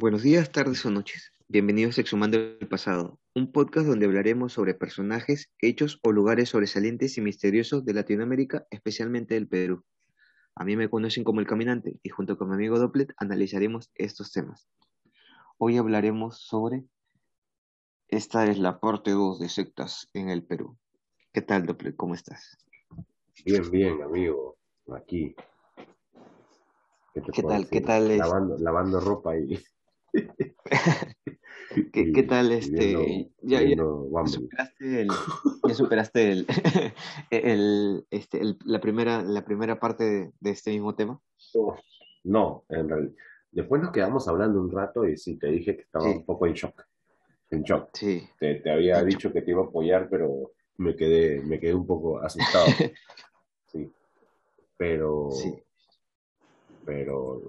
Buenos días, tardes o noches. Bienvenidos a Exhumando el Pasado, un podcast donde hablaremos sobre personajes, hechos o lugares sobresalientes y misteriosos de Latinoamérica, especialmente del Perú. A mí me conocen como El Caminante y junto con mi amigo Dopplet analizaremos estos temas. Hoy hablaremos sobre... Esta es la parte 2 de sectas en el Perú. ¿Qué tal, Dopplet? ¿Cómo estás? Bien, bien, amigo. Aquí. ¿Qué, ¿Qué tal? ¿Qué tal es? Lavando, lavando ropa y ¿Qué, ¿Qué, tal este? ya, ya, superaste el, ya superaste el, el, este, el, la primera, la primera parte de, de este mismo tema. No, en realidad. Después nos quedamos hablando un rato y sí, te dije que estaba sí. un poco en shock. En shock. Sí. Te, te había en dicho shock. que te iba a apoyar, pero me quedé, me quedé un poco asustado. sí. Pero. Sí. Pero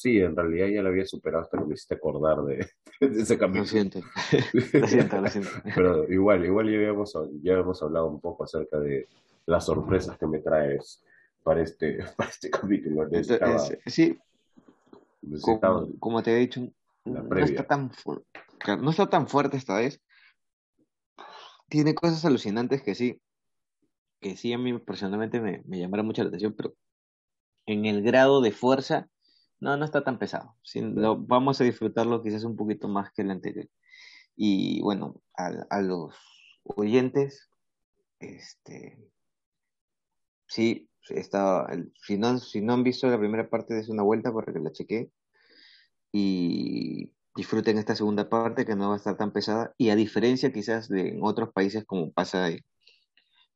Sí, en realidad ya lo había superado hasta que me hiciste acordar de, de ese camino. Lo siento, lo siento, lo siento. Pero igual, igual ya habíamos, ya habíamos hablado un poco acerca de las sorpresas que me traes para este, para este capítulo. Necesitaba, sí, necesitaba como, como, te he dicho, no está, tan no está tan fuerte esta vez. Tiene cosas alucinantes que sí, que sí a mí personalmente me, me llamaron mucho la atención, pero en el grado de fuerza no, no está tan pesado. Sí, lo, vamos a disfrutarlo quizás un poquito más que el anterior. Y bueno, a, a los oyentes, este, sí, está, si no, si no han visto la primera parte, es una vuelta para que la cheque y disfruten esta segunda parte que no va a estar tan pesada y a diferencia quizás de en otros países como pasa en,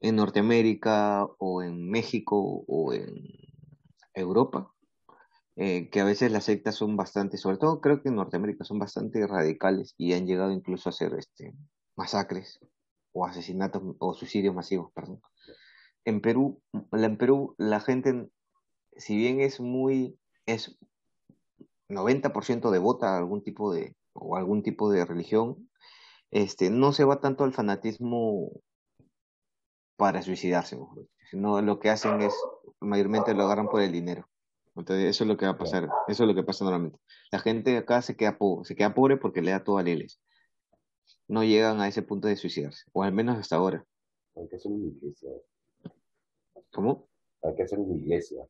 en Norteamérica o en México o en Europa, eh, que a veces las sectas son bastante, sobre todo creo que en Norteamérica son bastante radicales y han llegado incluso a hacer este, masacres o asesinatos o suicidios masivos, perdón. En Perú, en Perú la gente, si bien es muy, es 90% devota a algún tipo de, o algún tipo de religión, este, no se va tanto al fanatismo para suicidarse, sino lo que hacen es, mayormente lo agarran por el dinero. Entonces, eso es lo que va a pasar, eso es lo que pasa normalmente. La gente acá se queda, pobre, se queda pobre porque le da todo a Leles. No llegan a ese punto de suicidarse, o al menos hasta ahora. Hay que hacer una iglesia. ¿Cómo? Hay que hacer una iglesia.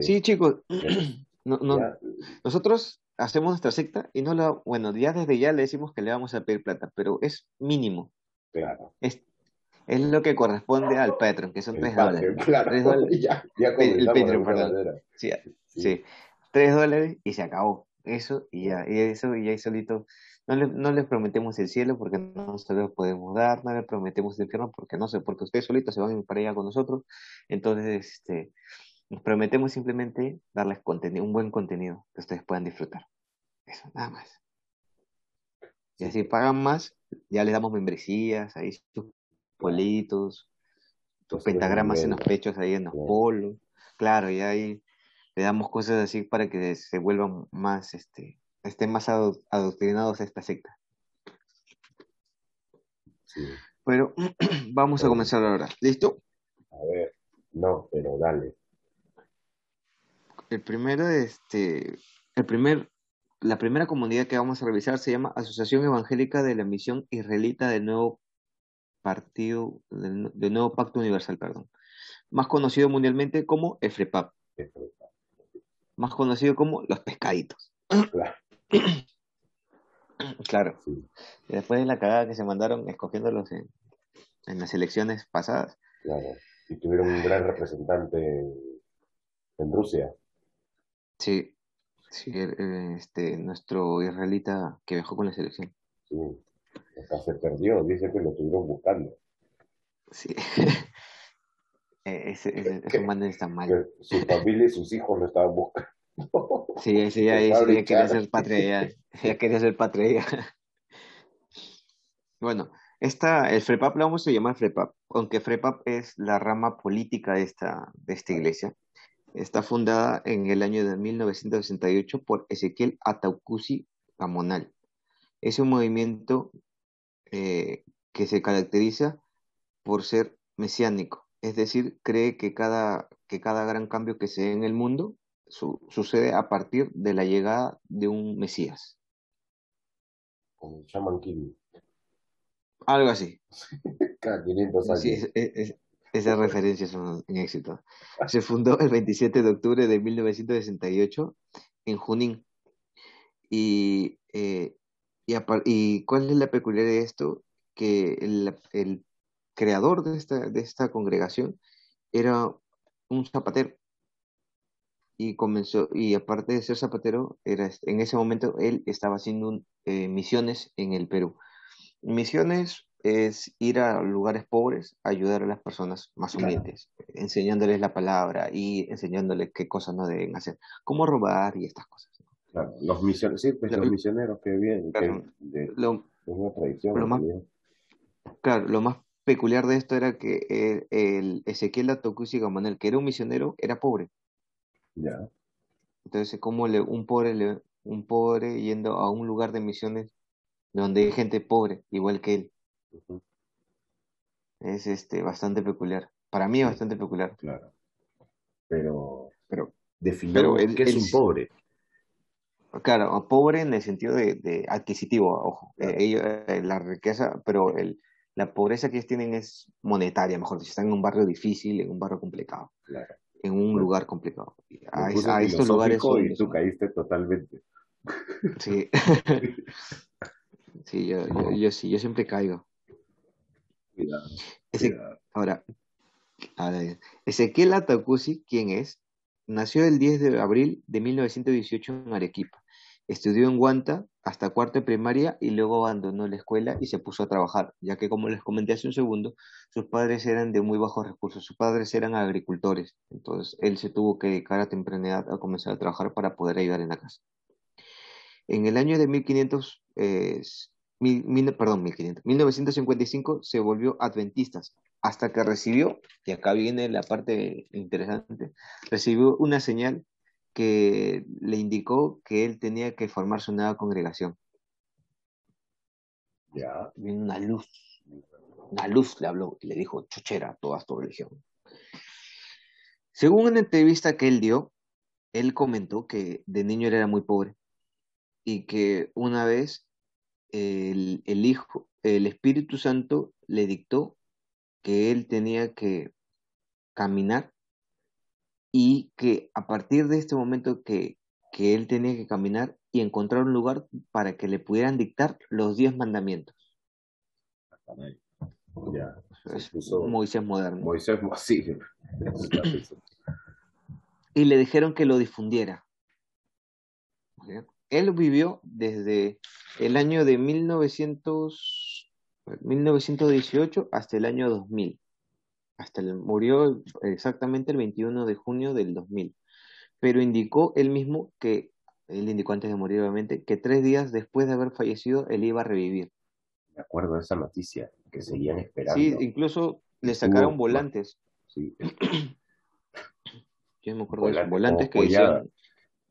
Sí, chicos. no, no, nosotros hacemos nuestra secta y no la, bueno, ya desde ya le decimos que le vamos a pedir plata, pero es mínimo. Claro. Es es lo que corresponde al Patreon, que son 3 dólares. Claro, 3 dólares. Ya, ya el Patreon, perdón. Sí, sí. sí, 3 dólares y se acabó. Eso y ya, y eso y ahí solito. No, le, no les prometemos el cielo porque no se lo podemos dar, no les prometemos el infierno porque no sé, porque ustedes solitos se van a ir para allá con nosotros. Entonces, este, nos prometemos simplemente darles contenido, un buen contenido que ustedes puedan disfrutar. Eso, nada más. Y así pagan más, ya les damos membresías, ahí sus politos, tus pentagramas en los pechos ahí en los polos. Claro, y ahí le damos cosas así para que se vuelvan más, este, estén más adoctrinados a esta secta. Sí. Pero vamos a comenzar ahora. ¿Listo? A ver, no, pero dale. El primero, este, el primer, la primera comunidad que vamos a revisar se llama Asociación Evangélica de la Misión Israelita del Nuevo Partido del, del, Nuevo Pacto Universal, perdón. Más conocido mundialmente como EFREPAP. Más conocido como los pescaditos. Claro. claro. Sí. Después de la cagada que se mandaron escogiéndolos en, en las elecciones pasadas. Claro. Y tuvieron un gran representante en, en Rusia. Sí. Sí, este, nuestro israelita que viajó con la selección. Sí. Se perdió, dice que lo estuvieron buscando. Sí. ese, ese, ese man está mal. Su familia y sus hijos lo estaban buscando. Sí, ese ya, ese ya quería ser patria, ya, ya quería ser patria. Bueno, esta, el FREPAP lo vamos a llamar FREPAP, aunque FREPAP es la rama política de esta, de esta iglesia. Está fundada en el año de 1968 por Ezequiel Ataucusi Amonal. Es un movimiento eh, que se caracteriza por ser mesiánico, es decir, cree que cada, que cada gran cambio que se dé en el mundo sucede a partir de la llegada de un Mesías. Como Shaman King. Algo así. Cada 500 años. Sí, esas referencias son un éxito. Se fundó el 27 de octubre de 1968 en Junín. Y, eh, y, cuál es la peculiaridad de esto? Que el, el creador de esta, de esta congregación era un zapatero y comenzó, y aparte de ser zapatero, era, en ese momento él estaba haciendo eh, misiones en el Perú. Misiones es ir a lugares pobres, ayudar a las personas más humildes, enseñándoles la palabra y enseñándoles qué cosas no deben hacer, cómo robar y estas cosas. Claro, los misioneros, sí, pues, los misioneros que vienen de, lo, una tradición. Lo más, claro, lo más peculiar de esto era que el, el Ezequiel Atocusi Gamanel, que era un misionero, era pobre. Ya. Entonces, como le, un pobre le, un pobre yendo a un lugar de misiones donde hay gente pobre, igual que él. Es este bastante peculiar. Para mí es bastante peculiar. Claro. Pero, pero, pero que es un pobre. Claro, pobre en el sentido de, adquisitivo, ojo. Eh, eh, la riqueza, pero el, la pobreza que ellos tienen es monetaria, mejor dicho, están en un barrio difícil, en un barrio complicado. Claro en un lugar complicado. A, estos lugares. Y tú caíste totalmente. Sí. sí, yo, yo, sí, yo siempre caigo. Ahora, Ezequiel Atacusi, ¿quién es? Nació el 10 de abril de 1918 en Arequipa. Estudió en Guanta hasta cuarto de primaria y luego abandonó la escuela y se puso a trabajar, ya que como les comenté hace un segundo, sus padres eran de muy bajos recursos, sus padres eran agricultores, entonces él se tuvo que dedicar a temprana edad a comenzar a trabajar para poder ayudar en la casa. En el año de 1500, perdón, 1500, 1955 se volvió adventistas, hasta que recibió, y acá viene la parte interesante, recibió una señal que le indicó que él tenía que formar su nueva congregación. Ya. Una luz, una luz le habló y le dijo, chochera, toda tu religión. Según una entrevista que él dio, él comentó que de niño era muy pobre y que una vez el, el hijo, el Espíritu Santo le dictó que él tenía que caminar y que a partir de este momento que, él tenía que caminar y encontrar un lugar para que le pudieran dictar los diez mandamientos. Ya. Es Moisés moderno. Moisés, sí. y le dijeron que lo difundiera. Él vivió desde el año de 1900, 1918 hasta el año 2000 hasta el, murió exactamente el 21 de junio del 2000, pero indicó él mismo que, él indicó antes de morir obviamente, que tres días después de haber fallecido él iba a revivir. Me acuerdo de esa noticia, que seguían esperando. Sí, incluso le sacaron volantes. Sí. Yo me acuerdo de esos volantes que decían...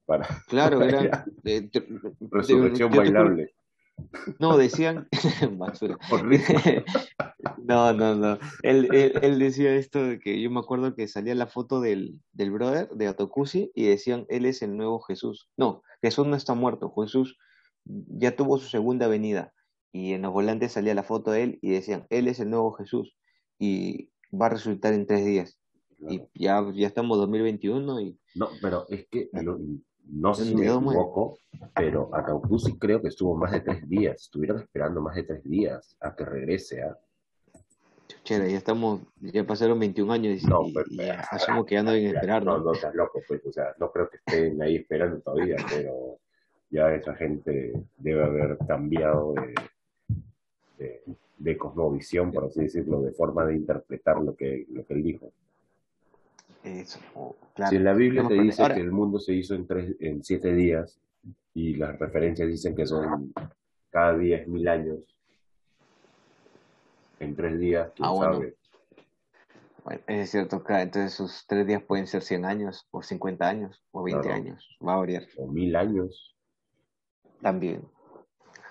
Para... Claro, era... Resurrección bailable. No, decían. no, no, no. Él, él, decía esto de que yo me acuerdo que salía la foto del, del brother de Atokusi y decían: Él es el nuevo Jesús. No, Jesús no está muerto. Jesús ya tuvo su segunda venida. Y en los volantes salía la foto de él y decían: Él es el nuevo Jesús. Y va a resultar en tres días. Y ya, ya estamos 2021 y... No, pero es que no sé si me equivoco, pero a Caucusi creo que estuvo más de tres días. Estuvieron esperando más de tres días a que regrese. ¿ah? ya estamos, ya pasaron 21 años y, no, asumo que ya no deben esperar. No, no, estás loco, pues, o sea, no creo que estén ahí esperando todavía, pero ya esa gente debe haber cambiado de, de, cosmovisión, por así decirlo, de forma de interpretar lo que, lo que él dijo. Si en la Biblia te dice que el mundo se hizo en, tres, en siete días y las referencias dicen que son cada diez mil años, en tres días, quién ah, sabe. Bueno, es cierto, entonces esos tres días pueden ser 100 años, o 50 años, o 20 años, va a variar. O mil años. También.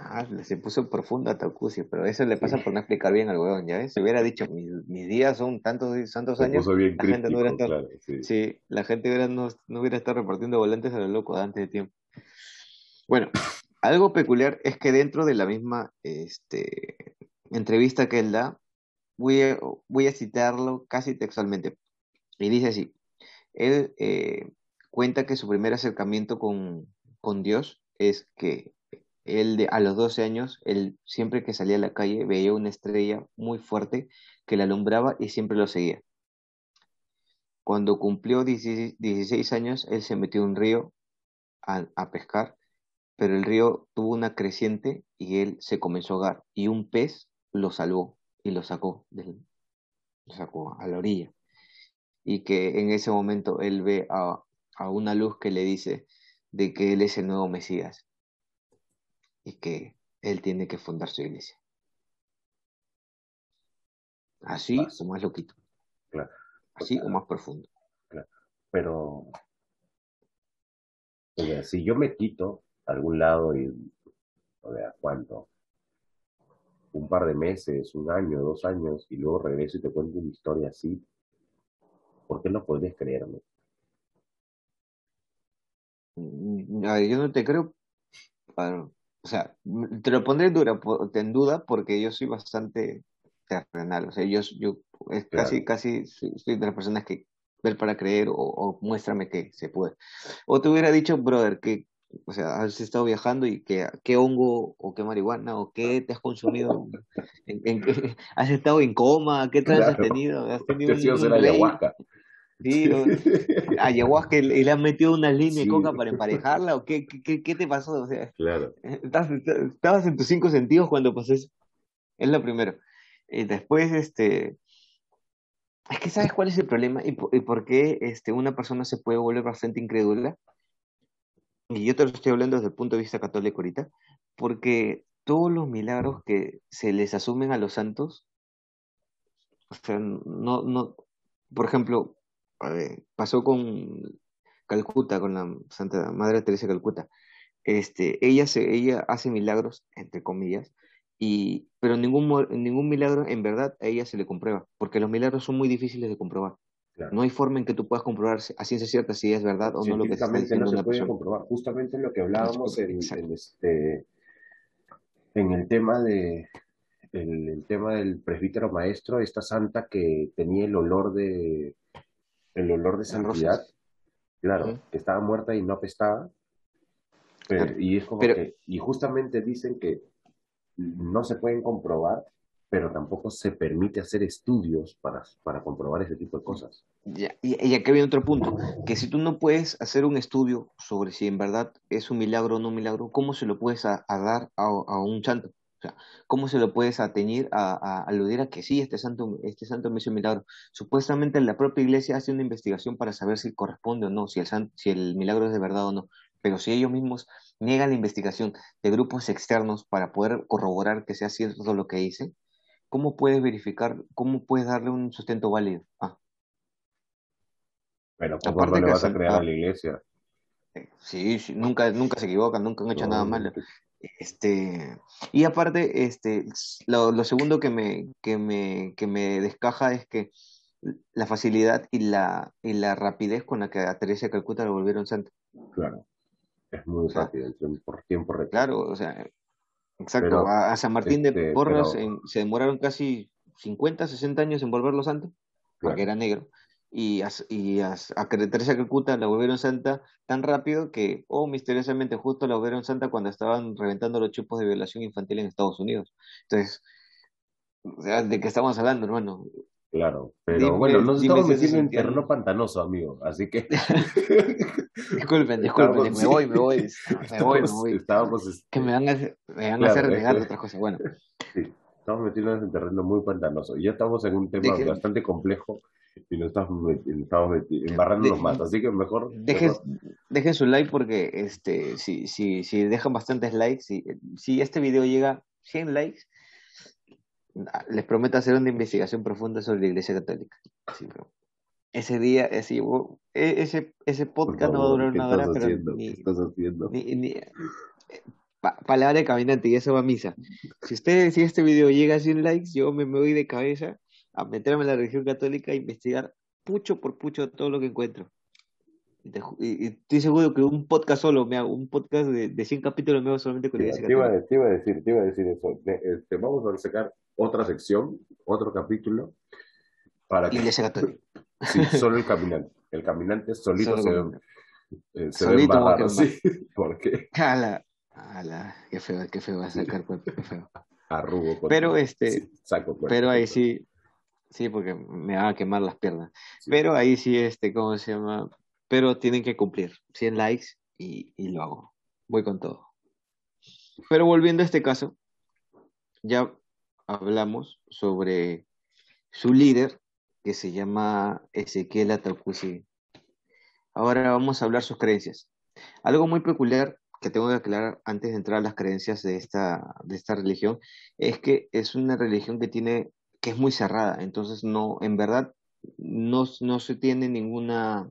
Ah, se puso profundo a Tokusi, pero eso le pasa por no explicar bien al huevón, ¿ya ves? Si hubiera dicho, mis, días son tantos, tantos años, la gente no hubiera estado, sí. la gente hubiera, no, no, hubiera estado repartiendo volantes a lo loco antes de tiempo. Bueno, algo peculiar es que dentro de la misma este, entrevista que él da, voy a, voy a citarlo casi textualmente, y dice así, él eh, cuenta que su primer acercamiento con, con Dios es que él de, a los 12 años, él siempre que salía a la calle veía una estrella muy fuerte que le alumbraba y siempre lo seguía. Cuando cumplió 16, años, él se metió en un río a, pescar, pero el río tuvo una creciente y él se comenzó a ahogar y un pez lo salvó y lo sacó, del, lo sacó a la orilla. Y que en ese momento él ve a, a una luz que le dice de que él es el nuevo Mesías y que él tiene que fundar su iglesia. Así o más loquito. Claro. Así o más profundo. Claro. Pero, si yo me quito a algún lado y, o sea, ¿cuánto? Un par de meses, un año, dos años, y luego regreso y te cuento una historia así, ¿por qué no puedes creerme? Mm, yo no te creo, o sea, te lo pondré dura, en duda porque yo soy bastante terrenal, o sea, yo, yo es casi, casi soy, de las personas que ver para creer o, muéstrame que se puede. O te hubiera dicho, brother, que, o sea, has estado viajando y que qué hongo o qué marihuana o qué te has consumido, en, has estado en coma, qué tal has tenido, has tenido un, ayahuasca. Sí, ayahuasca y le han metido una línea de coca para emparejarla o qué, qué, qué te pasó, o sea, claro. estabas, en tus cinco sentidos cuando pasó eso. Es lo primero. Y después, este, es que sabes cuál es el problema y por, qué este, una persona se puede volver bastante incrédula. Y yo te lo estoy hablando desde el punto de vista católico ahorita, porque todos los milagros que se les asumen a los santos, o sea, no, no, por ejemplo, pasó con Calcuta, con la Santa Madre Teresa de Calcuta. Este, ella, se, ella hace milagros, entre comillas, y, pero ningún, ningún milagro en verdad a ella se le comprueba, porque los milagros son muy difíciles de comprobar. No hay forma en que tú puedas comprobar a ciencia cierta si es verdad o no lo que está diciendo no se puede comprobar. Justamente lo que hablábamos en, este, en el tema de el, tema del presbítero maestro, esta santa que tenía el olor de el olor de santidad, claro, que estaba muerta y no apestaba. y es como que, y justamente dicen que no se pueden comprobar, pero tampoco se permite hacer estudios para, para comprobar ese tipo de cosas. Ya, y, aquí viene otro punto, que si tú no puedes hacer un estudio sobre si en verdad es un milagro o no un milagro, ¿cómo se lo puedes dar a, a, un santo? O sea, ¿cómo se lo puedes ateñir a, a, aludir a que sí, este santo, este santo me hizo un milagro? Supuestamente la propia iglesia hace una investigación para saber si corresponde o no, si el, si el milagro es de verdad o no. Pero si ellos mismos niegan la investigación de grupos externos para poder corroborar que sea cierto lo que dicen, ¿cómo puedes verificar, cómo puedes darle un sustento válido? Ah. Pero ¿cómo no le vas a crear a la iglesia? Sí, sí, nunca, nunca se equivocan, nunca han hecho nada malo. Este, y aparte, este, lo, lo, segundo que me, que, me, que me descaja es que la facilidad y la, y la rapidez con la que a Teresa Calcuta lo volvieron santo. Claro, es muy rápido, por tiempo real. Claro, o sea, exacto. a, San Martín de este, Porras se demoraron casi 50, 60 años en volverlo santo, porque era negro y, a, y a, a Teresa Calcuta la volvieron santa tan rápido que, oh, misteriosamente justo la volvieron santa cuando estaban reventando los chupos de violación infantil en Estados Unidos. Entonces, ¿de qué estamos hablando, hermano? Claro, pero bueno, nos estamos metiendo en terreno pantanoso, amigo, así que... disculpen, disculpen, me voy, me voy, me voy, me voy. Estábamos, que me van a, me van a hacer negar otras cosas, bueno. Sí, estamos metiéndonos en terreno muy pantanoso, y ya estamos en un tema bastante complejo, y no estamos, estamos embarrándonos más. Así que mejor. Dejen, dejen su like porque este, si, si, si dejan bastantes likes, si, si este video llega a 100 likes, les prometo hacer una investigación profunda sobre la Iglesia Católica. ese día, ese, e, ese, ese podcast no va a durar una hora, pero. Ni, ¿Qué estás haciendo? Ni, palabra de caminante y eso va a misa. Si usted, si este video llega a 100 likes, yo me, voy de cabeza a meterme en la religión católica e investigar pucho por pucho todo lo que encuentro. Y, estoy seguro que un podcast solo me hago, un podcast de, de 100 capítulos me hago solamente con Iglesia te iba, te iba a decir, te iba a decir eso. Este, vamos a sacar otra sección, otro capítulo para que... Iglesia Católica. Sí, solo el caminante. El caminante solito se, ve, eh, se ve embarrado, sí. Porque... ala, qué feo, qué feo va a sacar cuerpo, qué feo. Arrugo. Pero este, saco pero ahí sí, sí, porque me va a quemar las piernas. Pero ahí sí, este, ¿cómo se llama? Pero tienen que cumplir 100 likes y, y lo hago. Voy con todo. Pero volviendo a este caso, ya hablamos sobre su líder, que se llama Ezequiel Atalcusi. Ahora vamos a hablar sus creencias. Algo muy peculiar que tengo que aclarar antes de entrar a las creencias de esta, de esta religión es que es una religión que tiene que es muy cerrada, entonces no, en verdad, no, no se tiene ninguna,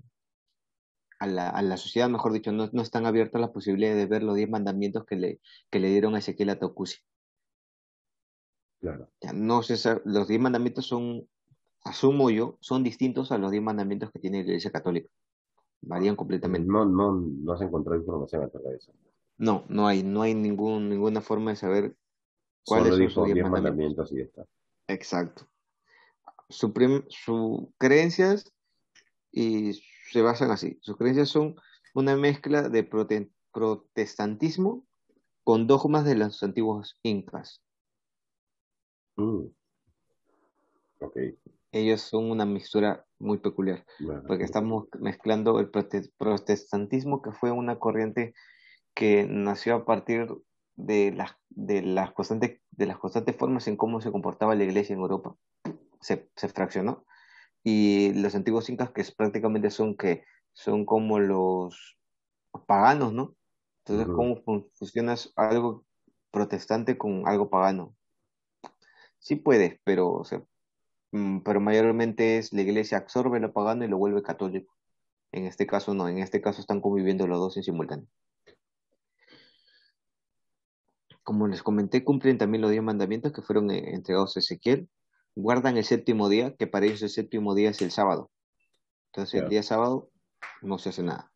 a la, a la sociedad, mejor dicho, no, no están abiertas las posibilidades de ver los diez mandamientos que le, que le dieron a Ezequiel Atokusi. Claro. Ya, no sé, los diez mandamientos son asumo yo, son distintos a los diez mandamientos que tiene la Iglesia Católica. Varían completamente. No, no, no se encontró información acerca de eso. No, no hay, no hay ningún, ninguna forma de saber cuáles son sus diez mandamientos. y está. Exacto. Su, sus creencias y se basan así. Sus creencias son una mezcla de protestantismo con dogmas de los antiguos incas. Mm. Okay ellos son una mixtura muy peculiar, porque estamos mezclando el protestantismo, que fue una corriente que nació a partir de las, de las, constantes, de las constantes formas en cómo se comportaba la iglesia en Europa. Se, se fraccionó. Y los antiguos incas, que prácticamente son, que son como los paganos, ¿no? Entonces, ¿cómo funciona algo protestante con algo pagano? Sí puedes, pero o sea, pero mayormente es la iglesia absorbe lo pagano y lo vuelve católico. En este caso no, en este caso están conviviendo los dos en simultáneo. Como les comenté, cumplen también los diez mandamientos que fueron eh, entregados a Ezequiel. Guardan el séptimo día, que para ellos el séptimo día es el sábado. Entonces el día sábado no se hace nada.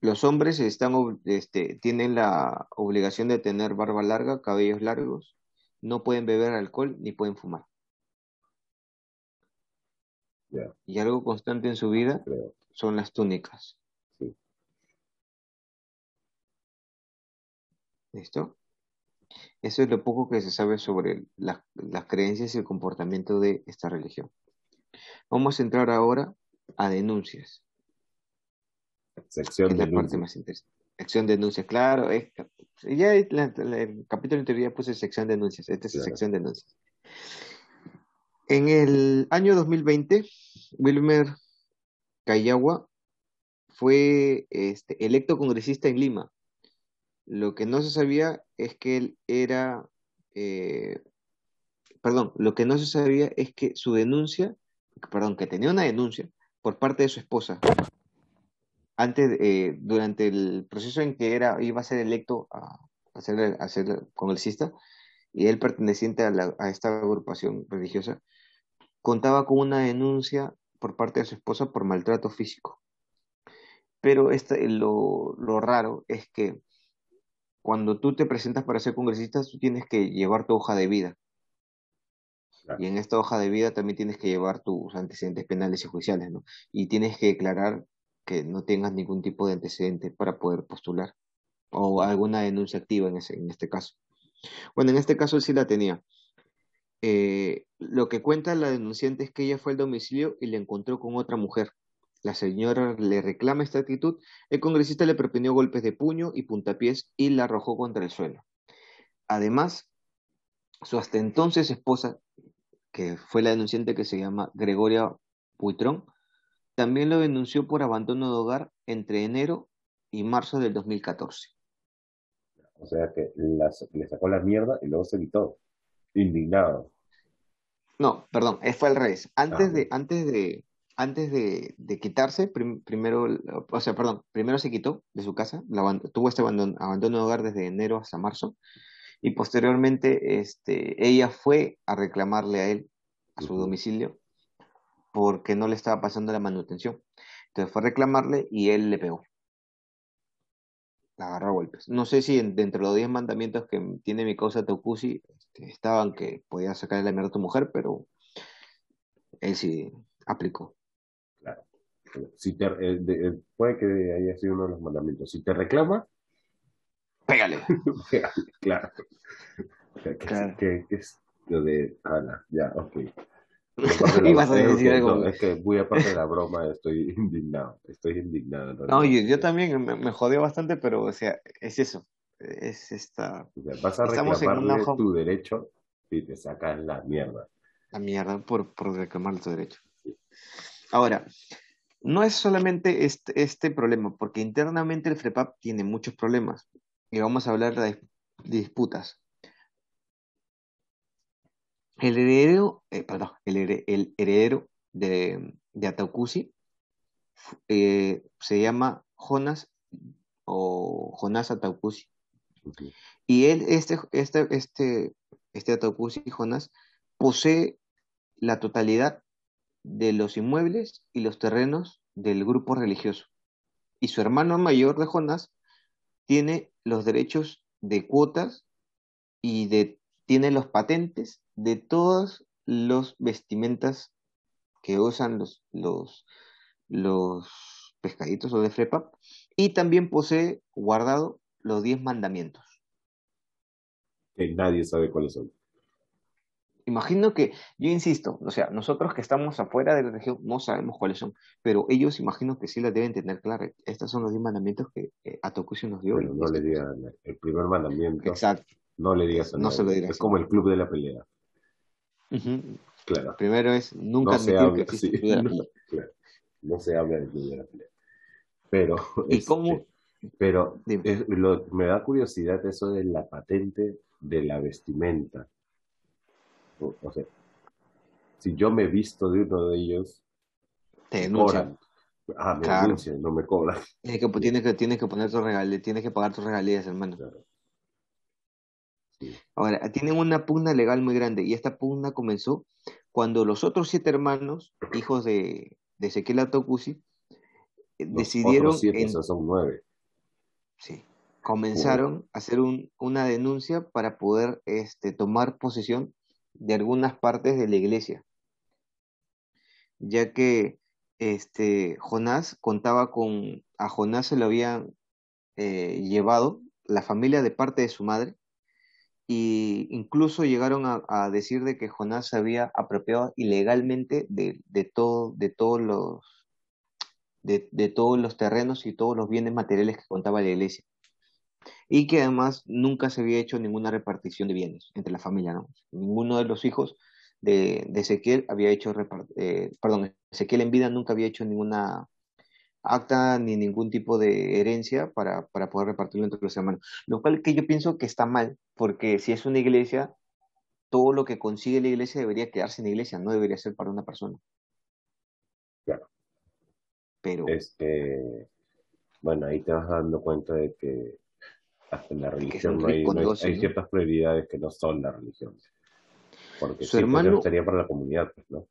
Los hombres están, este, tienen la obligación de tener barba larga, cabellos largos, no pueden beber alcohol ni pueden fumar. Y algo constante en su vida son las túnicas. ¿Listo? Eso es lo poco que se sabe sobre las creencias y el comportamiento de esta religión. Vamos a entrar ahora a denuncias. Sección de parte más interesante. Sección de denuncias, claro. Es, ya el capítulo anterior ya puse sección de denuncias. Esta es la sección de denuncias. En el año 2020, Wilmer Cayagua fue este, electo congresista en Lima. Lo que no se sabía es que él era, eh, perdón, lo que no se sabía es que su denuncia, perdón, que tenía una denuncia por parte de su esposa. Antes, eh, durante el proceso en que era, iba a ser electo a, ser, a ser congresista, y él perteneciente a, a esta agrupación religiosa, contaba con una denuncia por parte de su esposa por maltrato físico. Pero este, lo, raro es que cuando tú te presentas para ser congresista, tú tienes que llevar tu hoja de vida. Y en esta hoja de vida también tienes que llevar tus antecedentes penales y judiciales, ¿no? Y tienes que declarar que no tengas ningún tipo de antecedente para poder postular o alguna denuncia activa en, ese, en este caso. Bueno, en este caso sí la tenía. Eh, lo que cuenta la denunciante es que ella fue al domicilio y le encontró con otra mujer. La señora le reclama esta actitud, el congresista le propinó golpes de puño y puntapiés y la arrojó contra el suelo. Además, su hasta entonces esposa, que fue la denunciante que se llama Gregoria Buitrón, también lo denunció por abandono de hogar entre enero y marzo del 2014. O sea que le sacó la mierda y luego se quitó, indignado. No, perdón, fue al revés. Antes, ah, de, antes de, antes de, quitarse, primero, o sea, perdón, primero se quitó de su casa, tuvo este abandono, abandono, de hogar desde enero hasta marzo, y posteriormente este, ella fue a reclamarle a él, a su domicilio, porque no le estaba pasando la manutención. Entonces fue a reclamarle y él le pegó. La agarró a golpes. No sé si dentro de los 10 mandamientos que tiene mi causa Taucusi este, estaban que podía sacarle la mierda a tu mujer, pero él sí aplicó. Claro. Si te, eh, eh, puede que haya sido uno de los mandamientos. Si te reclama, pégale. claro. claro. Que, es lo de Ana, ya, ok. Ibas a decir algo. es que muy aparte de la broma, estoy indignado. Estoy indignado. No, yo, también me, jodió bastante, pero, o sea, es eso. Es esta. vas a reclamarle tu derecho y te sacan la mierda. La mierda por, por reclamar tu derecho. Ahora, no es solamente este, este problema, porque internamente el FREPAP tiene muchos problemas. Y vamos a hablar de disputas. El heredero, eh, perdón, el, heredero de, de Ataucusi eh, se llama Jonas o Jonas Ataucusi. Y él, este, este, este, este Ataucusi, Jonas, posee la totalidad de los inmuebles y los terrenos del grupo religioso. Y su hermano mayor de Jonas tiene los derechos de cuotas y de, tiene los patentes de todos los vestimentas que usan los, los, los pescaditos o de frepa y también posee guardado los diez mandamientos. Que nadie sabe cuáles son. Imagino que, yo insisto, o sea, nosotros que estamos afuera de la región no sabemos cuáles son, pero ellos imagino que sí las deben tener claras. Estos son los diez mandamientos que eh, Atokusio nos dio. no le digan el primer mandamiento. Exacto. No le digas a no se lo Es como el club de la pelea. Claro. Primero es nunca no se habla, sí, claro. no se habla de la pelea. Pero, ¿Y cómo? Este, pero me da curiosidad eso de la patente de la vestimenta. O, sea, si yo me visto de uno de ellos, te denuncian. Ah, me denuncian, no me cobran. Tienes que, tienes que, tienes que poner tus regalías, tienes que pagar tus regalías, hermano. Ahora, tienen una pugna legal muy grande y esta pugna comenzó cuando los otros siete hermanos, hijos de, de Ezequiel Atokusi, decidieron... Siete, son nueve. Sí, comenzaron a hacer un, una denuncia para poder este, tomar posesión de algunas partes de la iglesia, ya que este, Jonás contaba con, a Jonás se lo habían eh, llevado la familia de parte de su madre, y incluso llegaron a, decir de que Jonás se había apropiado ilegalmente de, de, todo, de, todos los, de, de todos los terrenos y todos los bienes materiales que contaba la iglesia y que además nunca se había hecho ninguna repartición de bienes entre la familia, ¿no? Ninguno de los hijos de, Ezequiel había hecho, eh, perdón, Ezequiel en vida nunca había hecho ninguna acta ni ningún tipo de herencia para, para poder repartirlo entre los hermanos. Lo cual que yo pienso que está mal, porque si es una iglesia, todo lo que consigue la iglesia debería quedarse en la iglesia, no debería ser para una persona. Claro. Pero. Este, bueno, ahí te vas dando cuenta de que en la religión no hay, hay, ciertas prioridades que no son la religión. Porque Su hermano estaría para la comunidad, pues, ¿no?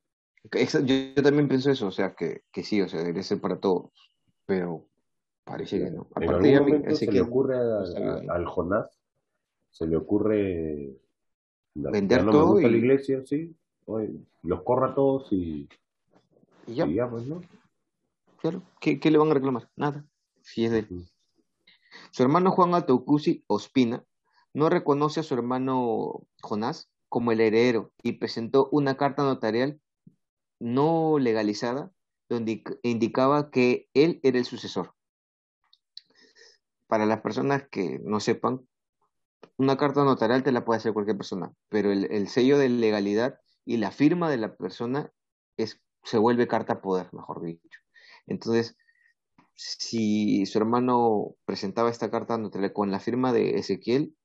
Yo, también pienso eso, o sea, que, que, sí, o sea, debería ser para todos, pero parece que no. en algún momento se le ocurre al, Jonás, se le ocurre vender todo y... la iglesia, sí, los corra todos y, y ya. Y ya pues, ¿no? Claro, ¿Qué, ¿qué, le van a reclamar? Nada, si es de su hermano Juan Atocusi Ospina no reconoce a su hermano Jonás como el heredero y presentó una carta notarial no legalizada donde indicaba que él era el sucesor. Para las personas que no sepan, una carta notarial te la puede hacer cualquier persona, pero el, sello de legalidad y la firma de la persona es, se vuelve carta poder, mejor dicho. Entonces, si su hermano presentaba esta carta con la firma de Ezequiel,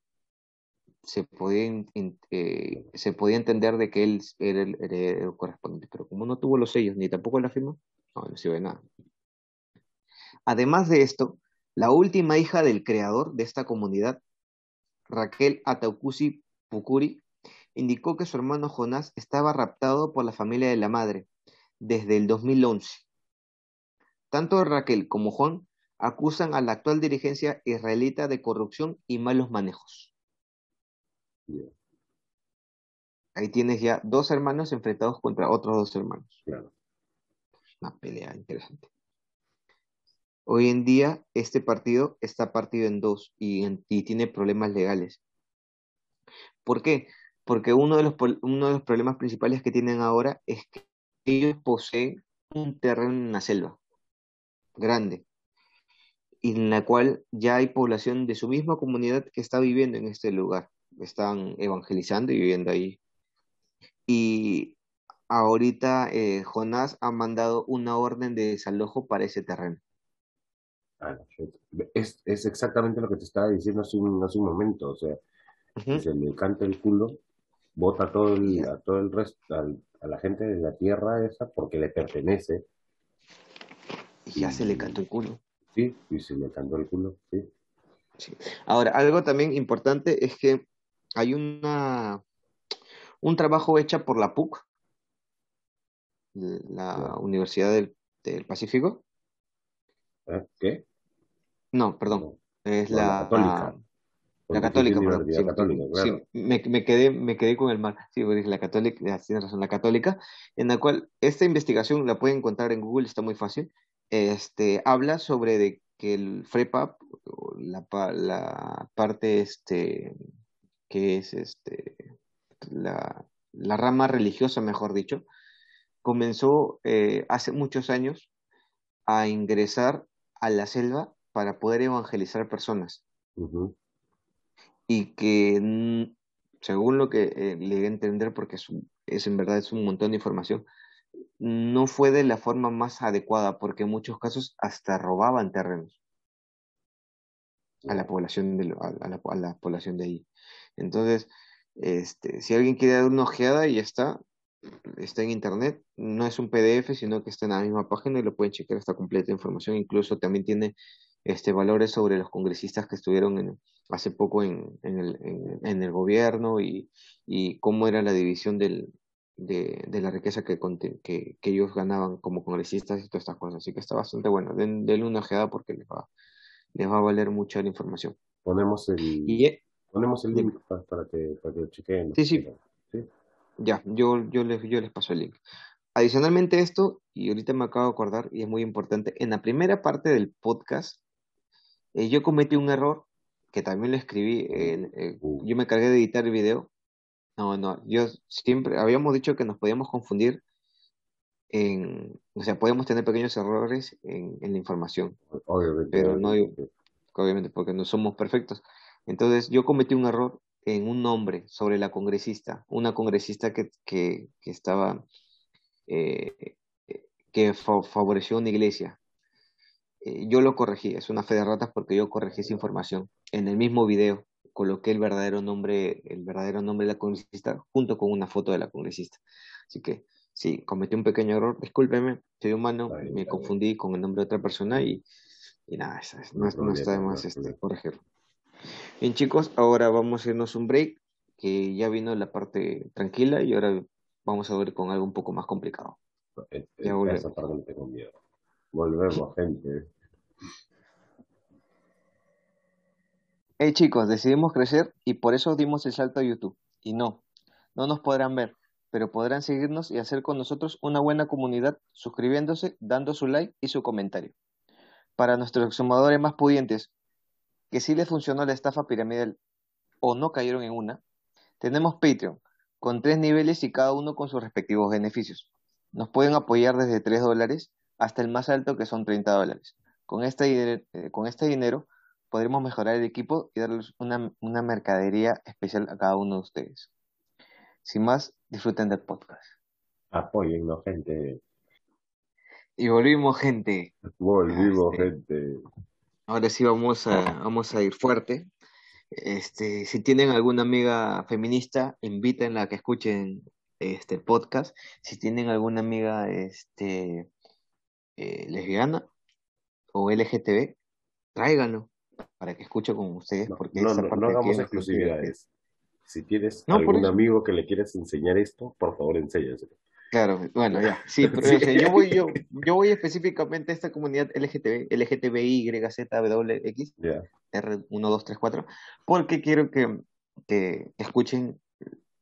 se podía, eh, se podía entender de que él era el heredero correspondiente, pero como no tuvo los sellos ni tampoco la firma, no, no sirve de nada. Además de esto, la última hija del creador de esta comunidad, Raquel Ataucusi Pukuri, indicó que su hermano Jonás estaba raptado por la familia de la madre desde el 2011. Tanto Raquel como Juan acusan a la actual dirigencia israelita de corrupción y malos manejos. Ahí tienes ya dos hermanos enfrentados contra otros dos hermanos. Una pelea interesante. Hoy en día este partido está partido en dos y, y tiene problemas legales. ¿Por qué? Porque uno de, los, uno de los problemas principales que tienen ahora es que ellos poseen un terreno en la selva grande en la cual ya hay población de su misma comunidad que está viviendo en este lugar. Están evangelizando y viviendo ahí. Y ahorita eh, Jonás ha mandado una orden de desalojo para ese terreno. Ah, es, es, exactamente lo que te estaba diciendo hace un, hace un momento. O sea, se le canta el culo, bota todo el, a todo el resto, a la gente de la tierra esa porque le pertenece. Y ya se le cantó el culo. Sí, y se le cantó el culo, sí. Ahora, algo también importante es que hay una un trabajo hecho por la PUC, la Universidad del, Pacífico. ¿Eh? ¿Qué? No, perdón. Es la, católica. La católica, perdón. me, me, quedé, me quedé con el mal. Sí, la católica, tienes razón, la católica, en la cual esta investigación la pueden encontrar en Google, está muy fácil este, habla sobre de que el FREPAP, la, la parte este, que es este, la, la rama religiosa, mejor dicho, comenzó eh, hace muchos años a ingresar a la selva para poder evangelizar personas. Y que, según lo que eh, le entender, porque es, es en verdad es un montón de información, no fue de la forma más adecuada, porque en muchos casos hasta robaban terrenos a la población de, a, la, población de ahí. Entonces, este, si alguien quiere dar una ojeada, y está, está en internet, no es un PDF, sino que está en la misma página y lo pueden checar, está completa información, incluso también tiene este, valores sobre los congresistas que estuvieron en, hace poco en, en, el, en, el, gobierno y, y, cómo era la división del, de, de la riqueza que, que, que, ellos ganaban como congresistas y todas estas cosas. Así que está bastante bueno. Den, denle una ojeada porque les va, les va a valer mucho la información. Ponemos el, y, ponemos el link para, que, para que lo chequen. Sí, sí, Ya, yo, yo, les, yo les paso el link. Adicionalmente esto, y ahorita me acabo de acordar, y es muy importante, en la primera parte del podcast, eh, yo cometí un error que también lo escribí, eh, uh. yo me cargué de editar el video no, no, yo siempre habíamos dicho que nos podíamos confundir en, o sea, podemos tener pequeños errores en, la información. Obviamente. Pero no, obviamente, porque no somos perfectos. Entonces, yo cometí un error en un nombre sobre la congresista, una congresista que, que, que estaba, eh, que favoreció una iglesia. Eh, yo lo corregí, es una fe de ratas porque yo corregí esa información en el mismo video coloqué el verdadero nombre, el verdadero nombre de la congresista junto con una foto de la congresista. Así que sí, cometí un pequeño error, discúlpeme, soy humano, me confundí con el nombre de otra persona y, nada, no, no, está de más este, corregirlo. Bien chicos, ahora vamos a irnos un break, que ya vino la parte tranquila y ahora vamos a ver con algo un poco más complicado. Ya volvemos. Volvemos, gente. Hey chicos, decidimos crecer y por eso dimos el salto a YouTube. Y no, no nos podrán ver, pero podrán seguirnos y hacer con nosotros una buena comunidad suscribiéndose, dando su like y su comentario. Para nuestros exhumadores más pudientes, que sí les funcionó la estafa piramidal o no cayeron en una, tenemos Patreon, con tres niveles y cada uno con sus respectivos beneficios. Nos pueden apoyar desde 3 dólares hasta el más alto que son 30 dólares. Con este, eh, con este dinero podremos mejorar el equipo y darles una, una mercadería especial a cada uno de ustedes. Sin más, disfruten del podcast. Apoyenlo, gente. Y volvimos, gente. Volvimos, este, gente. Ahora sí vamos a, vamos a ir fuerte. Este, si tienen alguna amiga feminista, invítenla a que escuchen este podcast. Si tienen alguna amiga este, eh, lesbiana o LGTB, tráiganlo para que escuche con ustedes. porque no, no, no hagamos exclusividades. Si tienes algún amigo que le quieras enseñar esto, por favor, enséñaselo. Claro, bueno, ya. Sí, pero yo voy, yo, yo voy específicamente a esta comunidad LGTB, LGTBI, YZWX, R1234, porque quiero que, que escuchen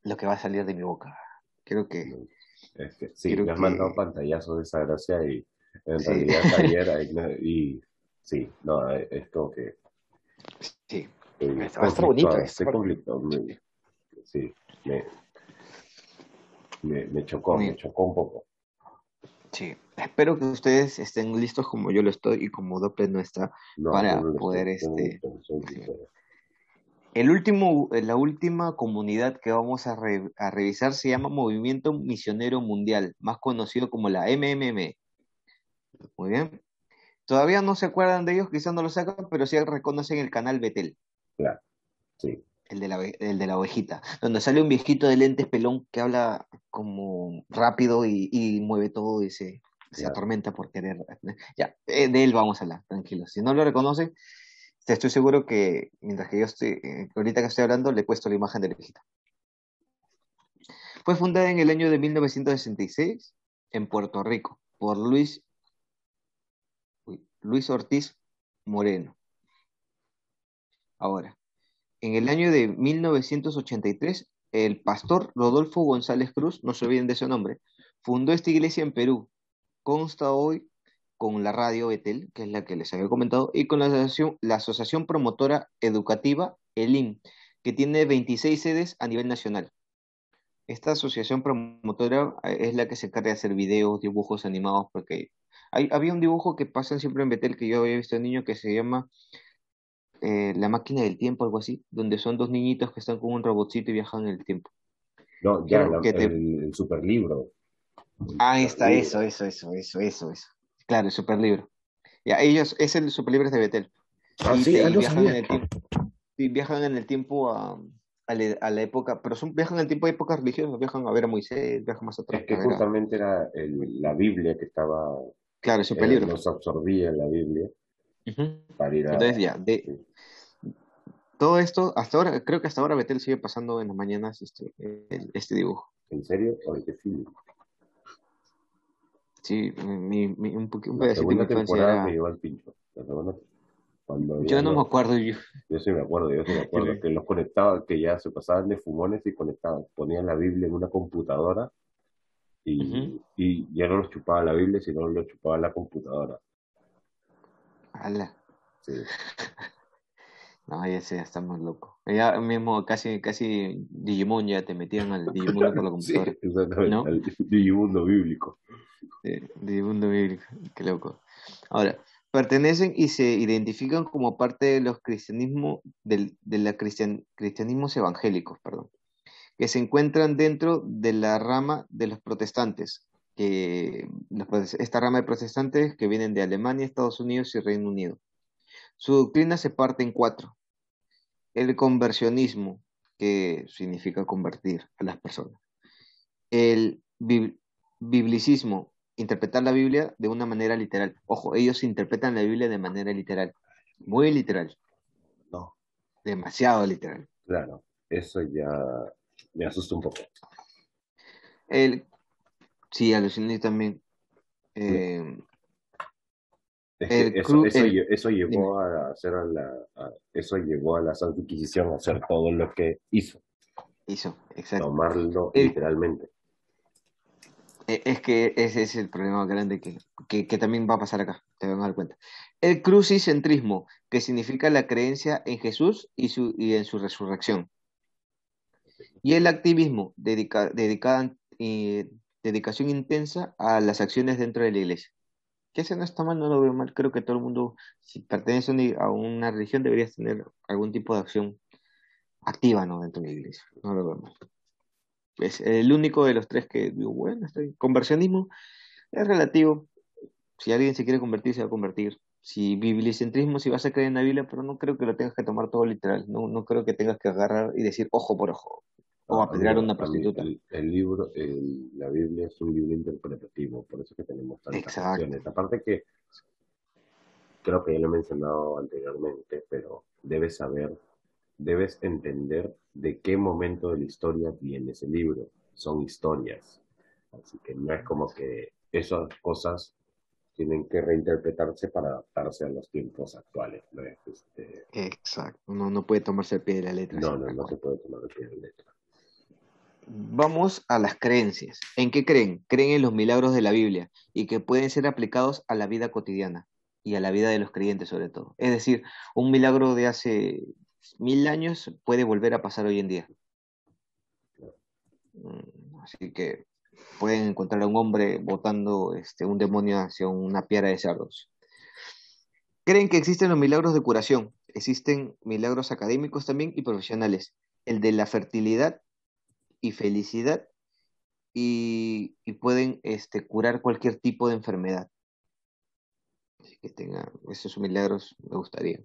lo que va a salir de mi boca. Quiero que. Es que sí, me has mandado pantallazos de esa gracia y en realidad ayer y, sí, no, es como que. Sí, eh, a estar bonito. Este conflicto, sí, me, me, chocó, me chocó un poco. Sí, espero que ustedes estén listos como yo lo estoy y como Doppler no está para poder este. El último, la última comunidad que vamos a, a, revisar se llama Movimiento Misionero Mundial, más conocido como la MMM. Muy bien. Todavía no se acuerdan de ellos, quizás no lo sacan, pero sí reconocen el canal Betel. Claro, sí el de, la, el de la ovejita, donde sale un viejito de lentes pelón que habla como rápido y, mueve todo y se, atormenta por querer. Ya, eh, de él vamos a hablar, tranquilo. Si no lo reconoce, estoy seguro que mientras que yo estoy, eh, ahorita que estoy hablando, le he puesto la imagen de la viejita. Fue fundada en el año de 1966 en Puerto Rico por Luis, Luis Ortiz Moreno. Ahora, en el año de 1983, el pastor Rodolfo González Cruz, no se olviden de ese nombre, fundó esta iglesia en Perú. Consta hoy con la radio Betel, que es la que les había comentado, y con la asociación, Promotora Educativa, ELIM, que tiene 26 sedes a nivel nacional. Esta asociación promotora eh, es la que se encarga de hacer videos, dibujos animados, porque hay, había un dibujo que pasan siempre en Betel que yo había visto de niño que se llama eh, la máquina del tiempo, algo así, donde son dos niñitos que están con un robotcito y viajan en el tiempo. No, ya, el, super libro. Ah, está, eso, eso, eso, eso, eso, eso. Claro, el super libro. Ya, ellos, es el super libro de Betel. Ah, sí, ah, viajan, en el tiempo, y viajan en el tiempo a, a, la, época, pero son, viajan en el tiempo de épocas religiosas, viajan a ver a Moisés, viajan más atrás. Es que justamente era la Biblia que estaba. Claro, el super libro. Nos absorbía la Biblia. Entonces ya, de, todo esto, hasta ahora, creo que hasta ahora Betel sigue pasando en las mañanas este, este dibujo. ¿En serio? ¿O qué? Sí, mi, mi, un, un pedacito de temporada me llevó al pincho. cuando yo no me acuerdo. Yo. yo sí me acuerdo, yo sí me acuerdo que los conectaba, que ya se pasaban de fumones y conectaban, ponían la Biblia en una computadora y, y ya no los chupaba la Biblia, sino los chupaba la computadora. Sí. No, ya sé, estamos locos. Ya mismo casi, casi Digimon ya te metían al Digimon por la computadora. Sí, exactamente, el Digimundo bíblico. Sí, Digimundo bíblico, qué loco. Ahora, pertenecen y se identifican como parte de los cristianismos, del, de la cristian, cristianismos evangélicos, perdón, que se encuentran dentro de la rama de los protestantes, que esta rama de protestantes que vienen de Alemania, Estados Unidos y Reino Unido. Su doctrina se parte en cuatro. El conversionismo, que significa convertir a las personas. El biblicismo, interpretar la Biblia de una manera literal. Ojo, ellos interpretan la Biblia de manera literal. Muy literal. No. Demasiado literal. Claro, eso ya me asusta un poco. El Sí, aluciné también. Eh, eso, eso, llevó a hacer a la, eso llevó a la Santa Inquisición a hacer todo lo que hizo. Hizo, exacto. Tomarlo literalmente. E, es que ese es el problema grande que, que, también va a pasar acá, te van a dar cuenta. El crucicentrismo, que significa la creencia en Jesús y, su, y en su resurrección. Y el activismo, dedica, dedicado, eh, dedicación intensa a las acciones dentro de la iglesia. Que ese no está mal, no lo veo mal. Creo que todo el mundo, si pertenece a una religión, debería tener algún tipo de acción activa ¿no? dentro de la iglesia. No lo veo mal. Es el único de los tres que digo, bueno, conversionismo es relativo. Si alguien se quiere convertir, se va a convertir. si biblicentrismo, si vas a creer en la Biblia, pero no creo que lo tengas que tomar todo literal. No, no creo que tengas que agarrar y decir ojo por ojo. O apedrear a una prostituta. El, libro, la Biblia es un libro interpretativo, por eso que tenemos tantas cuestiones. Aparte que, creo que ya lo he mencionado anteriormente, pero debes saber, debes entender de qué momento de la historia viene ese libro. Son historias. Así que no es como que esas cosas tienen que reinterpretarse para adaptarse a los tiempos actuales. ¿no? Este... Exacto, no, no puede tomarse el pie de la letra. No, no, no se puede tomar el pie de la letra. Vamos a las creencias. ¿En qué creen? Creen en los milagros de la Biblia y que pueden ser aplicados a la vida cotidiana y a la vida de los creyentes sobre todo. Es decir, un milagro de hace mil años puede volver a pasar hoy en día. Mm, así que pueden encontrar a un hombre botando este, un demonio hacia una piara de cerdos. Creen que existen los milagros de curación. Existen milagros académicos también y profesionales. El de la fertilidad y felicidad y, pueden este, curar cualquier tipo de enfermedad. Así que tenga esos milagros, me gustaría.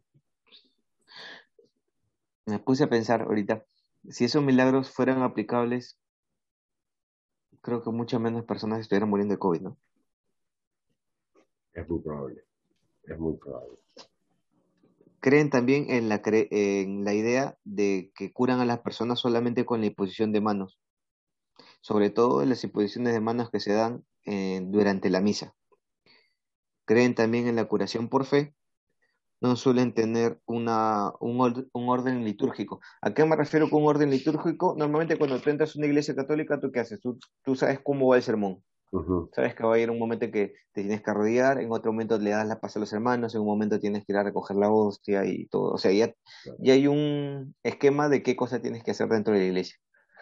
Me puse a pensar ahorita, si esos milagros fueran aplicables creo que muchas menos personas estuvieran muriendo de COVID, ¿no? Es muy probable. Es muy probable. Creen también en la, idea de que curan a las personas solamente con la imposición de manos, sobre todo en las imposiciones de manos que se dan eh, durante la misa. Creen también en la curación por fe, no suelen tener un, orden litúrgico. ¿A qué me refiero con un orden litúrgico? Normalmente cuando tú entras a una iglesia católica, ¿tú qué haces? Tú sabes cómo va el sermón. Sabes que va a ir un momento que te tienes que arrodillar, en otro momento le das la paz a los hermanos, en un momento tienes que ir a recoger la hostia y todo. O sea, ya, ya hay un esquema de qué cosa tienes que hacer dentro de la iglesia.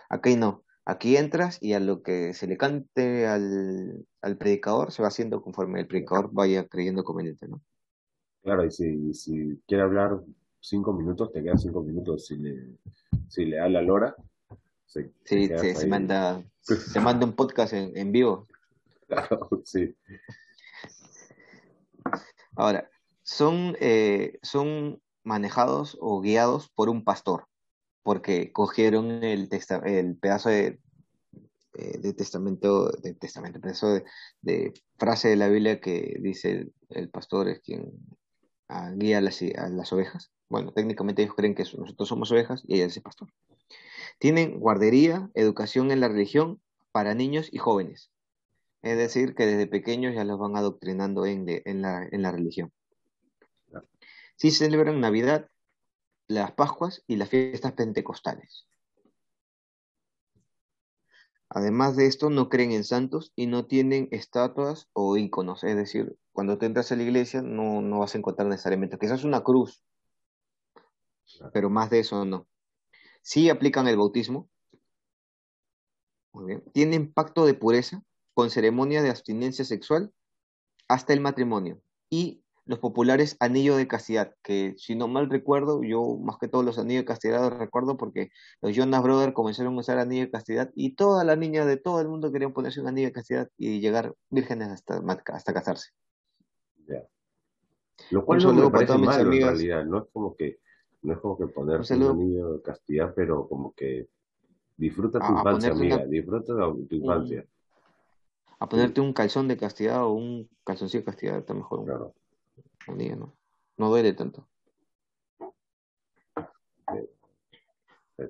Aquí no. Aquí entras y a lo que se le cante al, al predicador se va haciendo conforme el predicador vaya creyendo conveniente, ¿no? Claro, y si, si quiere hablar cinco minutos, te quedan cinco minutos. Si le, si le da la lora, se, sí, se, manda, se manda un podcast en, en vivo. Sí. Ahora, son, eh, son manejados o guiados por un pastor, porque cogieron el, el pedazo de, eh, de testamento, de testamento, pedazo de, frase de la Biblia que dice el pastor es quien guía a las, a las, ovejas. Bueno, técnicamente ellos creen que nosotros somos ovejas y ella es el pastor. Tienen guardería, educación en la religión para niños y jóvenes. Es decir, que desde pequeños ya los van adoctrinando en, en, la, en la religión. Sí celebran Navidad, las Pascuas y las fiestas pentecostales. Además de esto, no creen en santos y no tienen estatuas o íconos. Es decir, cuando te entras a la iglesia no, no vas a encontrar necesariamente, quizás una cruz, pero más de eso no. Sí aplican el bautismo. Muy bien. Tienen pacto de pureza con ceremonia de abstinencia sexual hasta el matrimonio. Y los populares anillos de castidad, que si no mal recuerdo, yo más que todos los anillos de castidad los recuerdo porque los Jonas Brothers comenzaron a usar anillos de castidad y todas las niñas de todo el mundo querían ponerse un anillo de castidad y llegar vírgenes hasta, hasta casarse. Lo cual no me parece malo en realidad, no es como que no es como que ponerse un, anillo de castidad, pero como que disfruta tu infancia, amiga, disfruta tu infancia. A ponerte un calzón de castidad o un calzoncillo de castidad está mejor. Claro. ¿no? No duele tanto.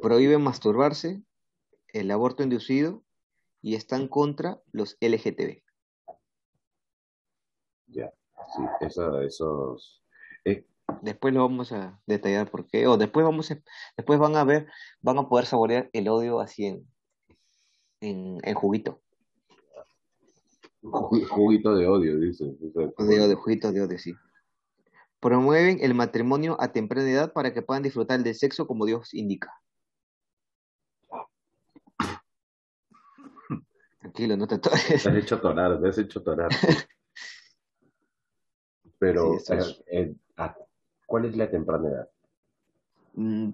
Prohíben masturbarse, el aborto inducido y están contra los LGTB. Ya, sí, esos... Eh. Después lo vamos a detallar por qué, o después vamos a, después van a ver, van a poder saborear el odio así en, en, juguito. Juguito de odio, dice. De, de juguito de odio, sí. Promueven el matrimonio a temprana edad para que puedan disfrutar del sexo como Dios indica. Tranquilo, no te has hecho tonar, te has hecho tonar. Pero, eh, eh, ¿cuál es la temprana edad? Mm,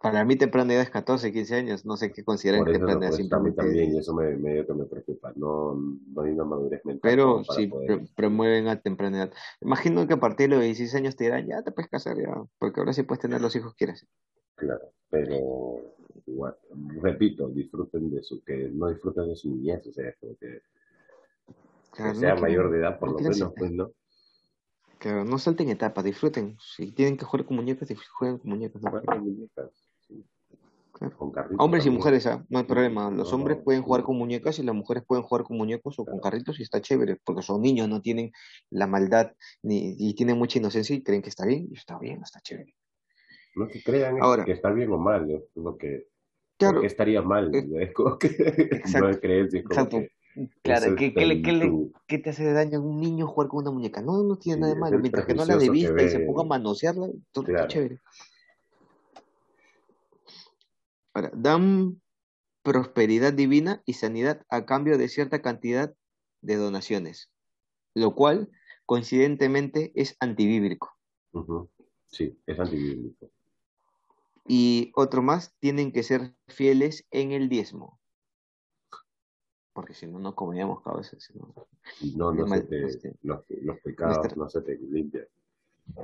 para mí temprana edad es 14, 15 años, no sé qué consideran temprana edad. A mí también, y eso me, me, me preocupa, no, no hay una madurez mental. Pero sí, promueven a temprana edad. Imagino que a partir de los 16 años te dirán, ya te puedes casar, ya, porque ahora sí puedes tener los hijos que quieras. Claro, pero igual, repito, disfruten de su, que no disfruten de su niñez, o sea, que, sea mayor de edad, por lo menos, pues, ¿no? Claro, no salten etapas, disfruten. Si tienen que jugar con muñecas, jueguen con muñecas. con muñecas, Hombres y mujeres, ¿ah? no hay problema. Los hombres pueden jugar con muñecas y las mujeres pueden jugar con muñecos o con carritos y está chévere, porque son niños, no tienen la maldad ni, y tienen mucha inocencia y creen que está bien, y está bien, está chévere. No que crean que está bien o mal, lo que, claro, estaría mal, es como que no hay creencia, Claro, ¿qué, ¿qué, te hace daño a un niño jugar con una muñeca? No, no tiene nada de malo. Mientras que no la de vista y se ponga a manosearla, todo está chévere. Ahora, dan prosperidad divina y sanidad a cambio de cierta cantidad de donaciones, lo cual, coincidentemente, es antibíblico. Sí, es antibíblico. Y otro más, tienen que ser fieles en el diezmo porque si no, no comíamos cabezas. No, no, se te, los, los, pecados no se te limpian.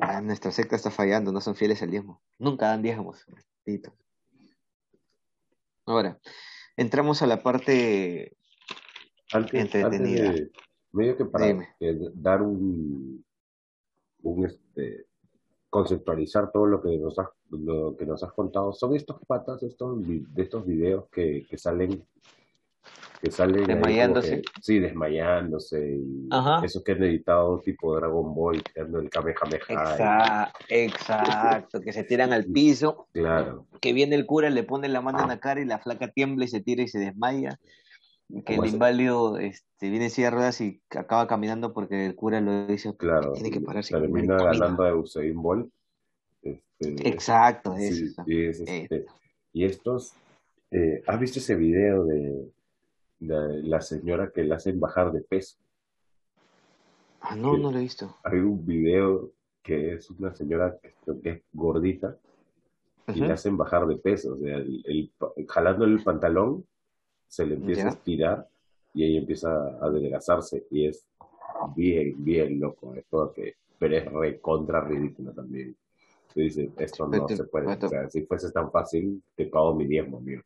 Ah, nuestra secta está fallando, no son fieles al diezmo. Nunca dan diezmos. Ahora, entramos a la parte entretenida. medio que para dar un, un este, conceptualizar todo lo que nos has, lo que nos has contado, son estos patas estos, de estos videos que, que salen que sale desmayándose. sí, desmayándose. Y eso que han editado tipo Dragon Ball, tirando el Kamehameha. Exacto, que se tiran al piso. Claro. Que viene el cura, le pone la mano en la cara y la flaca tiembla y se tira y se desmaya. Que el inválido este, viene en silla de ruedas y acaba caminando porque el cura lo dice. Claro. Tiene que pararse. Termina ganando a Usain Bolt. Este, Exacto, este, y estos, eh, ¿has visto ese video de, la, señora que la hacen bajar de peso. Ah, no, no lo he visto. Hay un video que es una señora que, es gordita y le hacen bajar de peso. O sea, el, jalando el pantalón se le empieza a estirar y ella empieza a adelgazarse y es bien, bien loco. Es todo que, pero es recontra ridículo también. Dice, esto no se puede. O sea, si fuese tan fácil, te pago mi diezmo, mío.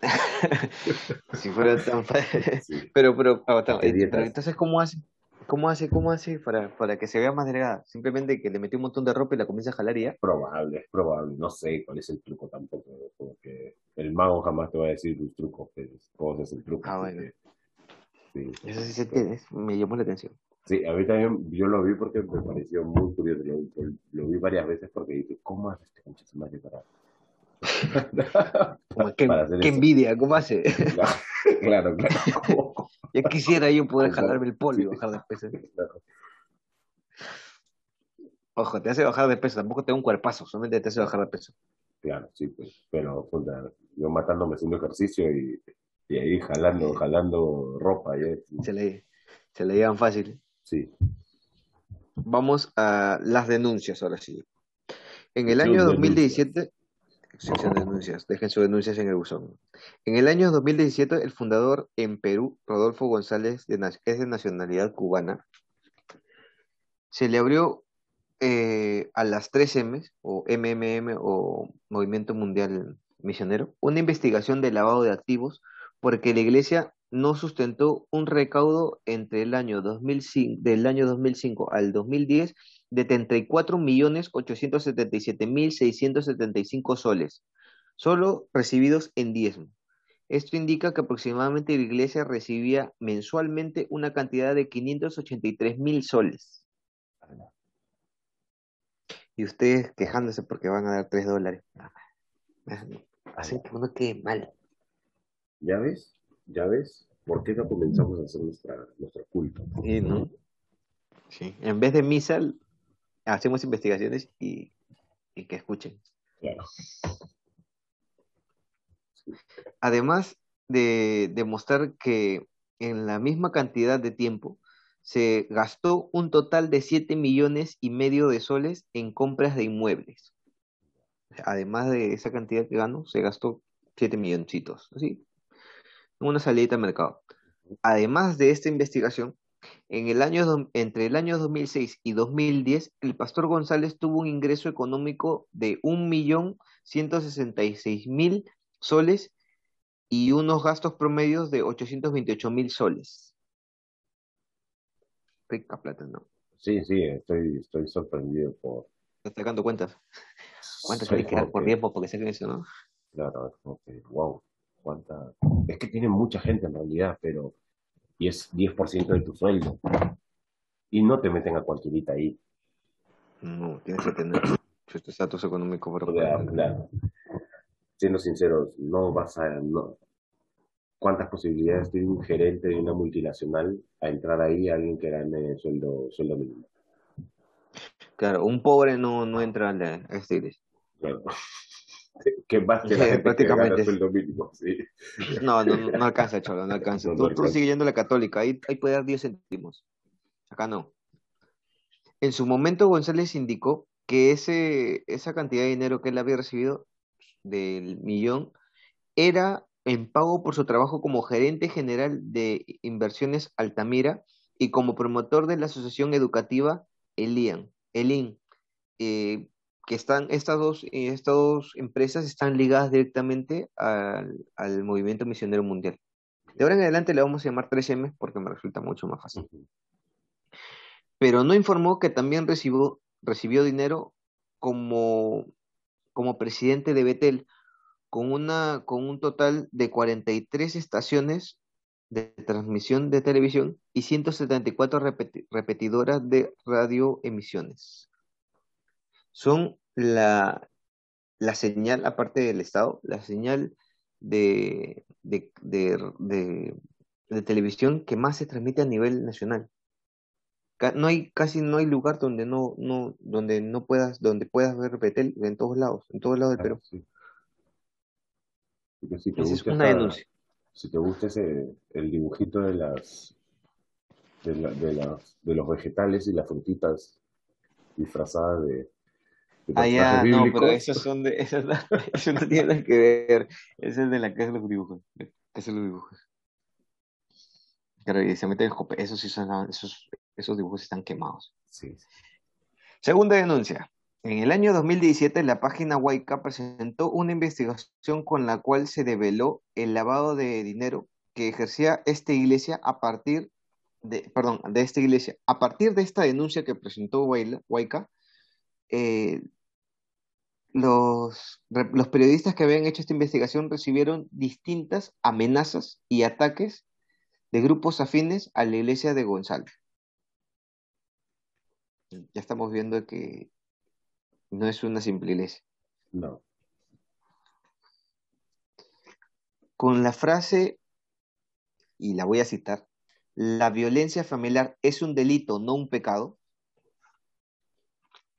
si fuera tan fácil. Pero, pero, ah, eh, pero, entonces, ¿cómo hace? ¿Cómo hace? ¿Cómo hace para, para que se vea más delgada? Simplemente que le metió un montón de ropa y la comienza a jalar y ya. Probable, es probable. No sé cuál es el truco tampoco. Porque el mago jamás te va a decir tus trucos, cómo es el truco. Ah, bueno. sí. Eso sí se tiene, me llamó la atención. Sí, a mí también, yo lo vi porque me pareció muy curioso. Lo, vi varias veces porque dije, ¿cómo hace este concha para qué, envidia, ¿cómo hace? Claro, claro. Ya quisiera yo poder jalarme el polvo y bajar de peso. Ojo, te hace bajar de peso, tampoco te da un cuerpazo, solamente te hace bajar de peso. Claro, sí, pues, pero yo matándome haciendo ejercicio y, y ahí jalando, jalando ropa. Se, le, se le llevan fácil. Sí. Vamos a las denuncias ahora sí. En el año 2017, denuncias. Dejen sus denuncias en el buzón. En el año 2017, el fundador en Perú, Rodolfo González, de, es de nacionalidad cubana, se le abrió eh, a las 3M, o MMM, o Movimiento Mundial Misionero, una investigación de lavado de activos porque la iglesia no sustentó un recaudo entre el año 2005, del año 2005 al 2010 de 34.877.675 soles, solo recibidos en diezmo. Esto indica que aproximadamente la iglesia recibía mensualmente una cantidad de 583.000 soles. Y ustedes quejándose porque van a dar 3 dólares. Hacen que uno quede mal. ¿Ya ves? ¿Ya ves? ¿Por qué no comenzamos a hacer nuestra, nuestro culto? ¿no? Sí. En vez de misa, hacemos investigaciones y, que escuchen. Además de demostrar que en la misma cantidad de tiempo se gastó un total de 7 millones y medio de soles en compras de inmuebles. además de esa cantidad que ganó, se gastó 7 milloncitos, así, una salida al mercado. Además de esta investigación, en el año, entre el año 2006 y 2010, el pastor González tuvo un ingreso económico de 1.166.000 soles y unos gastos promedios de 828.000 soles. Rica plata, ¿no? Sí, sí, estoy, estoy sorprendido por... ¿Estás sacando cuentas? ¿Cuántas hay que dar por tiempo porque sé que eso, no? Claro, que, wow, Es que tiene mucha gente en realidad, pero... Y es 10% de tu sueldo. Y no te meten a cualquierita ahí. No, tienes que tener cierto estatus económico para poder... Claro. Siendo sinceros, no vas a... No, ¿Cuántas posibilidades tiene un gerente de una multinacional a entrar ahí a alguien que gane sueldo, sueldo mínimo? Claro, un pobre no, no entra a esta iglesia. Claro. Que más que la prácticamente. mínimo, sí. No, no, no alcanza, Cholo, no alcanza. tú, tú sigues yendo a la católica, ahí, ahí puede dar 10 céntimos. Acá no. En su momento, González indicó que ese, esa cantidad de dinero que él había recibido del millón era en pago por su trabajo como gerente general de inversiones Altamira y como promotor de la asociación educativa Elian, Elin, eh, que están, estas dos, eh, estas dos empresas están ligadas directamente al, movimiento misionero mundial. De ahora en adelante le vamos a llamar 3M porque me resulta mucho más fácil. Pero no informó que también recibió, recibió dinero como, como presidente de Betel, con, una, con un total de 43 estaciones de transmisión de televisión y 174 repetidoras de radioemisiones. Son la, la señal, aparte del Estado, la señal de, de, de, televisión que más se transmite a nivel nacional. No hay, casi no hay lugar donde no, no, donde no puedas, donde puedas ver Betel en todos lados, en todos lados del Perú. si te gusta una denuncia. Si te gusta ese, el dibujito de las de, de, de los vegetales y las frutitas disfrazadas de, Ah, ya, no, pero esos son de, esos no, eso no tiene nada que ver. Ese es de la casa de los dibujos. Que hace los dibujos. Claro, y se meten en Esos sí son, esos, esos dibujos están quemados. Sí. Segunda denuncia. En el año 2017, la página Waika presentó una investigación con la cual se develó el lavado de dinero que ejercía esta iglesia a partir de, perdón, de esta iglesia. A partir de esta denuncia que presentó Waika, eh, los, los periodistas que habían hecho esta investigación recibieron distintas amenazas y ataques de grupos afines a la iglesia de González. Ya estamos viendo que no es una simple iglesia. No. Con la frase, y la voy a citar, la violencia familiar es un delito, no un pecado.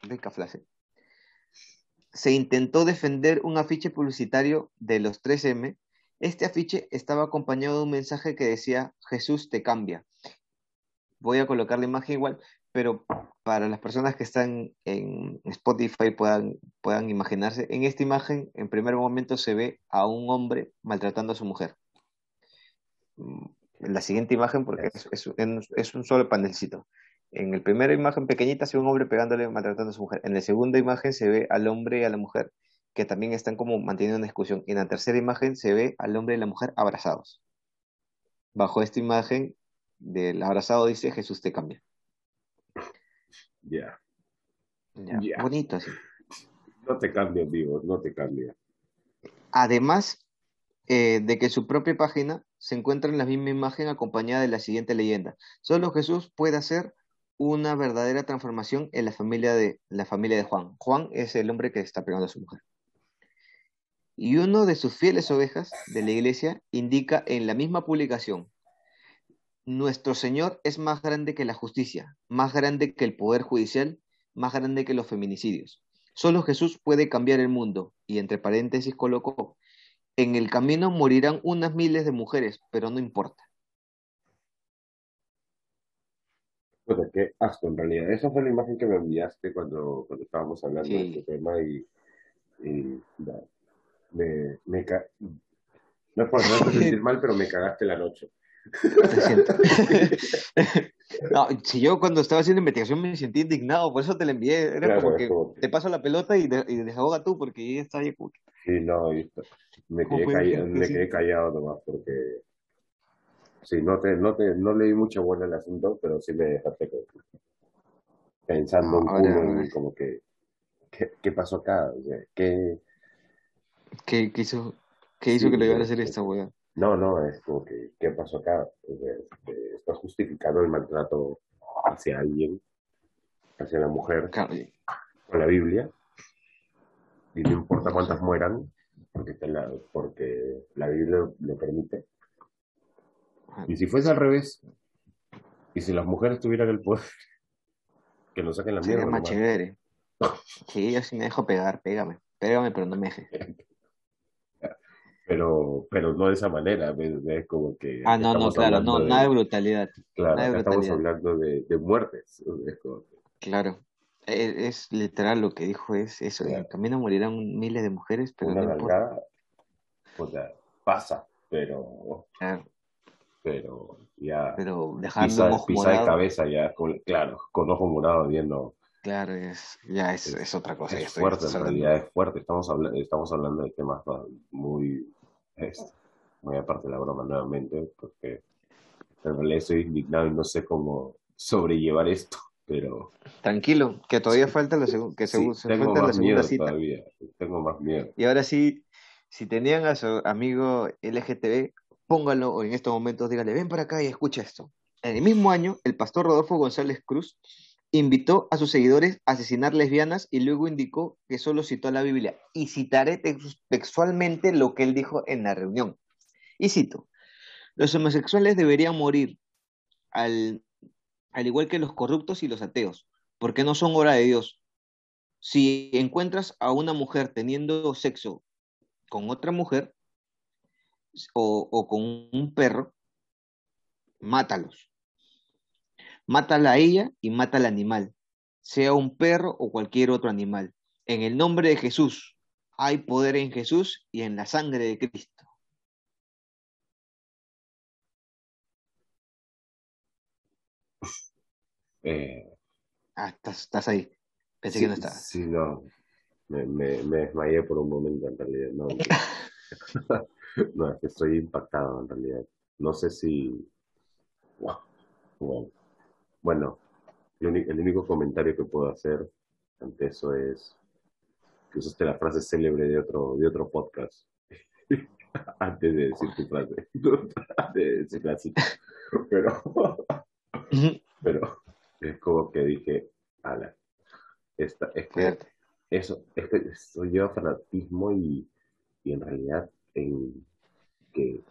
Rica frase se intentó defender un afiche publicitario de los 3M. Este afiche estaba acompañado de un mensaje que decía Jesús te cambia. Voy a colocar la imagen igual, pero para las personas que están en Spotify puedan, puedan imaginarse, en esta imagen en primer momento se ve a un hombre maltratando a su mujer. Mm, en la siguiente imagen, porque es, es un solo panelcito. En la primera imagen pequeñita se ve un hombre pegándole, maltratando a su mujer. En la segunda imagen se ve al hombre y a la mujer que también están como manteniendo una discusión. Y en la tercera imagen se ve al hombre y la mujer abrazados. Bajo esta imagen del abrazado dice Jesús te cambia. Ya. Bonito así. No te cambia, vivo, no te cambia. Además eh, de que su propia página se encuentra en la misma imagen acompañada de la siguiente leyenda. Solo Jesús puede hacer una verdadera transformación en la familia de, la familia de Juan. Juan es el hombre que está pegando a su mujer. Y uno de sus fieles ovejas de la iglesia indica en la misma publicación, nuestro Señor es más grande que la justicia, más grande que el poder judicial, más grande que los feminicidios. Solo Jesús puede cambiar el mundo. Y entre paréntesis colocó, en el camino morirán unas miles de mujeres, pero no importa. Pues qué asco en realidad. Esa fue la imagen que me enviaste cuando, cuando estábamos hablando de este tema y Y me, me no es por no sentir mal, pero me cagaste la noche. siento. no, si yo cuando estaba haciendo investigación me sentí indignado, por eso te la envié. Era como que te paso la pelota y, de, y desahoga tú, porque ya está ahí. Sí, no, me, quedé callado, me quedé callado nomás, porque sí, no, te, no, te, no leí mucha buena el asunto, pero sí me dejaste pensando un poco como que, ¿qué, ¿qué, pasó acá? O sea, ¿qué, ¿Qué, hizo, qué hizo que le iban a hacer esta weá? No, no, es como que, ¿qué pasó acá? Este, está justificando el maltrato hacia alguien, hacia la mujer, con la Biblia, y no importa cuántas mueran, porque, la, porque la Biblia lo permite. Y si fuese al revés, y si las mujeres tuvieran el poder, que nos saquen la mierda. Sería más chévere. Sí, yo sí me dejo pegar, pégame. Pégame, pero no me dejes. pero, pero no de esa manera, es como que... Ah, no, no, claro, no, nada de brutalidad. Claro, estamos hablando de, de muertes. Claro, e, es, literal lo que dijo es eso, en el camino morirán miles de mujeres, pero Una no o sea, pasa, pero... Claro. Pero ya... Pero dejando pisa, de cabeza ya, claro, con ojo morado viendo... Claro, es, ya es, es, otra cosa. Es fuerte, en realidad es fuerte. Estamos, hablando, estamos hablando de temas muy muy aparte de la broma nuevamente, porque en realidad estoy indignado y no sé cómo sobrellevar esto, pero... Tranquilo, que todavía falta la, que se, tengo más segunda miedo cita. Todavía. Tengo más miedo. Y ahora sí, si tenían a su amigo LGTB, pónganlo o en estos momentos díganle, ven para acá y escucha esto. En el mismo año, el pastor Rodolfo González Cruz invitó a sus seguidores a asesinar lesbianas y luego indicó que solo citó la Biblia. Y citaré textualmente lo que él dijo en la reunión. Y cito, los homosexuales deberían morir al, al igual que los corruptos y los ateos, porque no son obra de Dios. Si encuentras a una mujer teniendo sexo con otra mujer o, o con un perro, mátalos. Mátala a ella y mata al animal, sea un perro o cualquier otro animal. En el nombre de Jesús, hay poder en Jesús y en la sangre de Cristo. Eh, ah, estás, ahí. Pensé que no estabas. Sí, no. Me, me, me, desmayé por un momento en realidad. No, no, es que estoy impactado en realidad. No sé si. Wow. Bueno, el único comentario que puedo hacer ante eso es que usaste la frase célebre de otro, de otro podcast antes de decir tu frase, antes de decir la cita. Pero, pero es como que dije, ala, esta, es que eso, este, eso lleva fanatismo y, y en realidad en que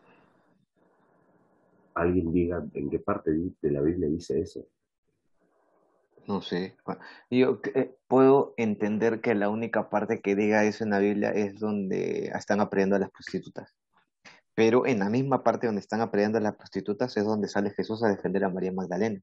alguien diga en qué parte de la Biblia dice eso. No sé. Yo eh, puedo entender que la única parte que diga eso en la Biblia es donde están aprendiendo a las prostitutas. Pero en la misma parte donde están aprendiendo a las prostitutas es donde sale Jesús a defender a María Magdalena.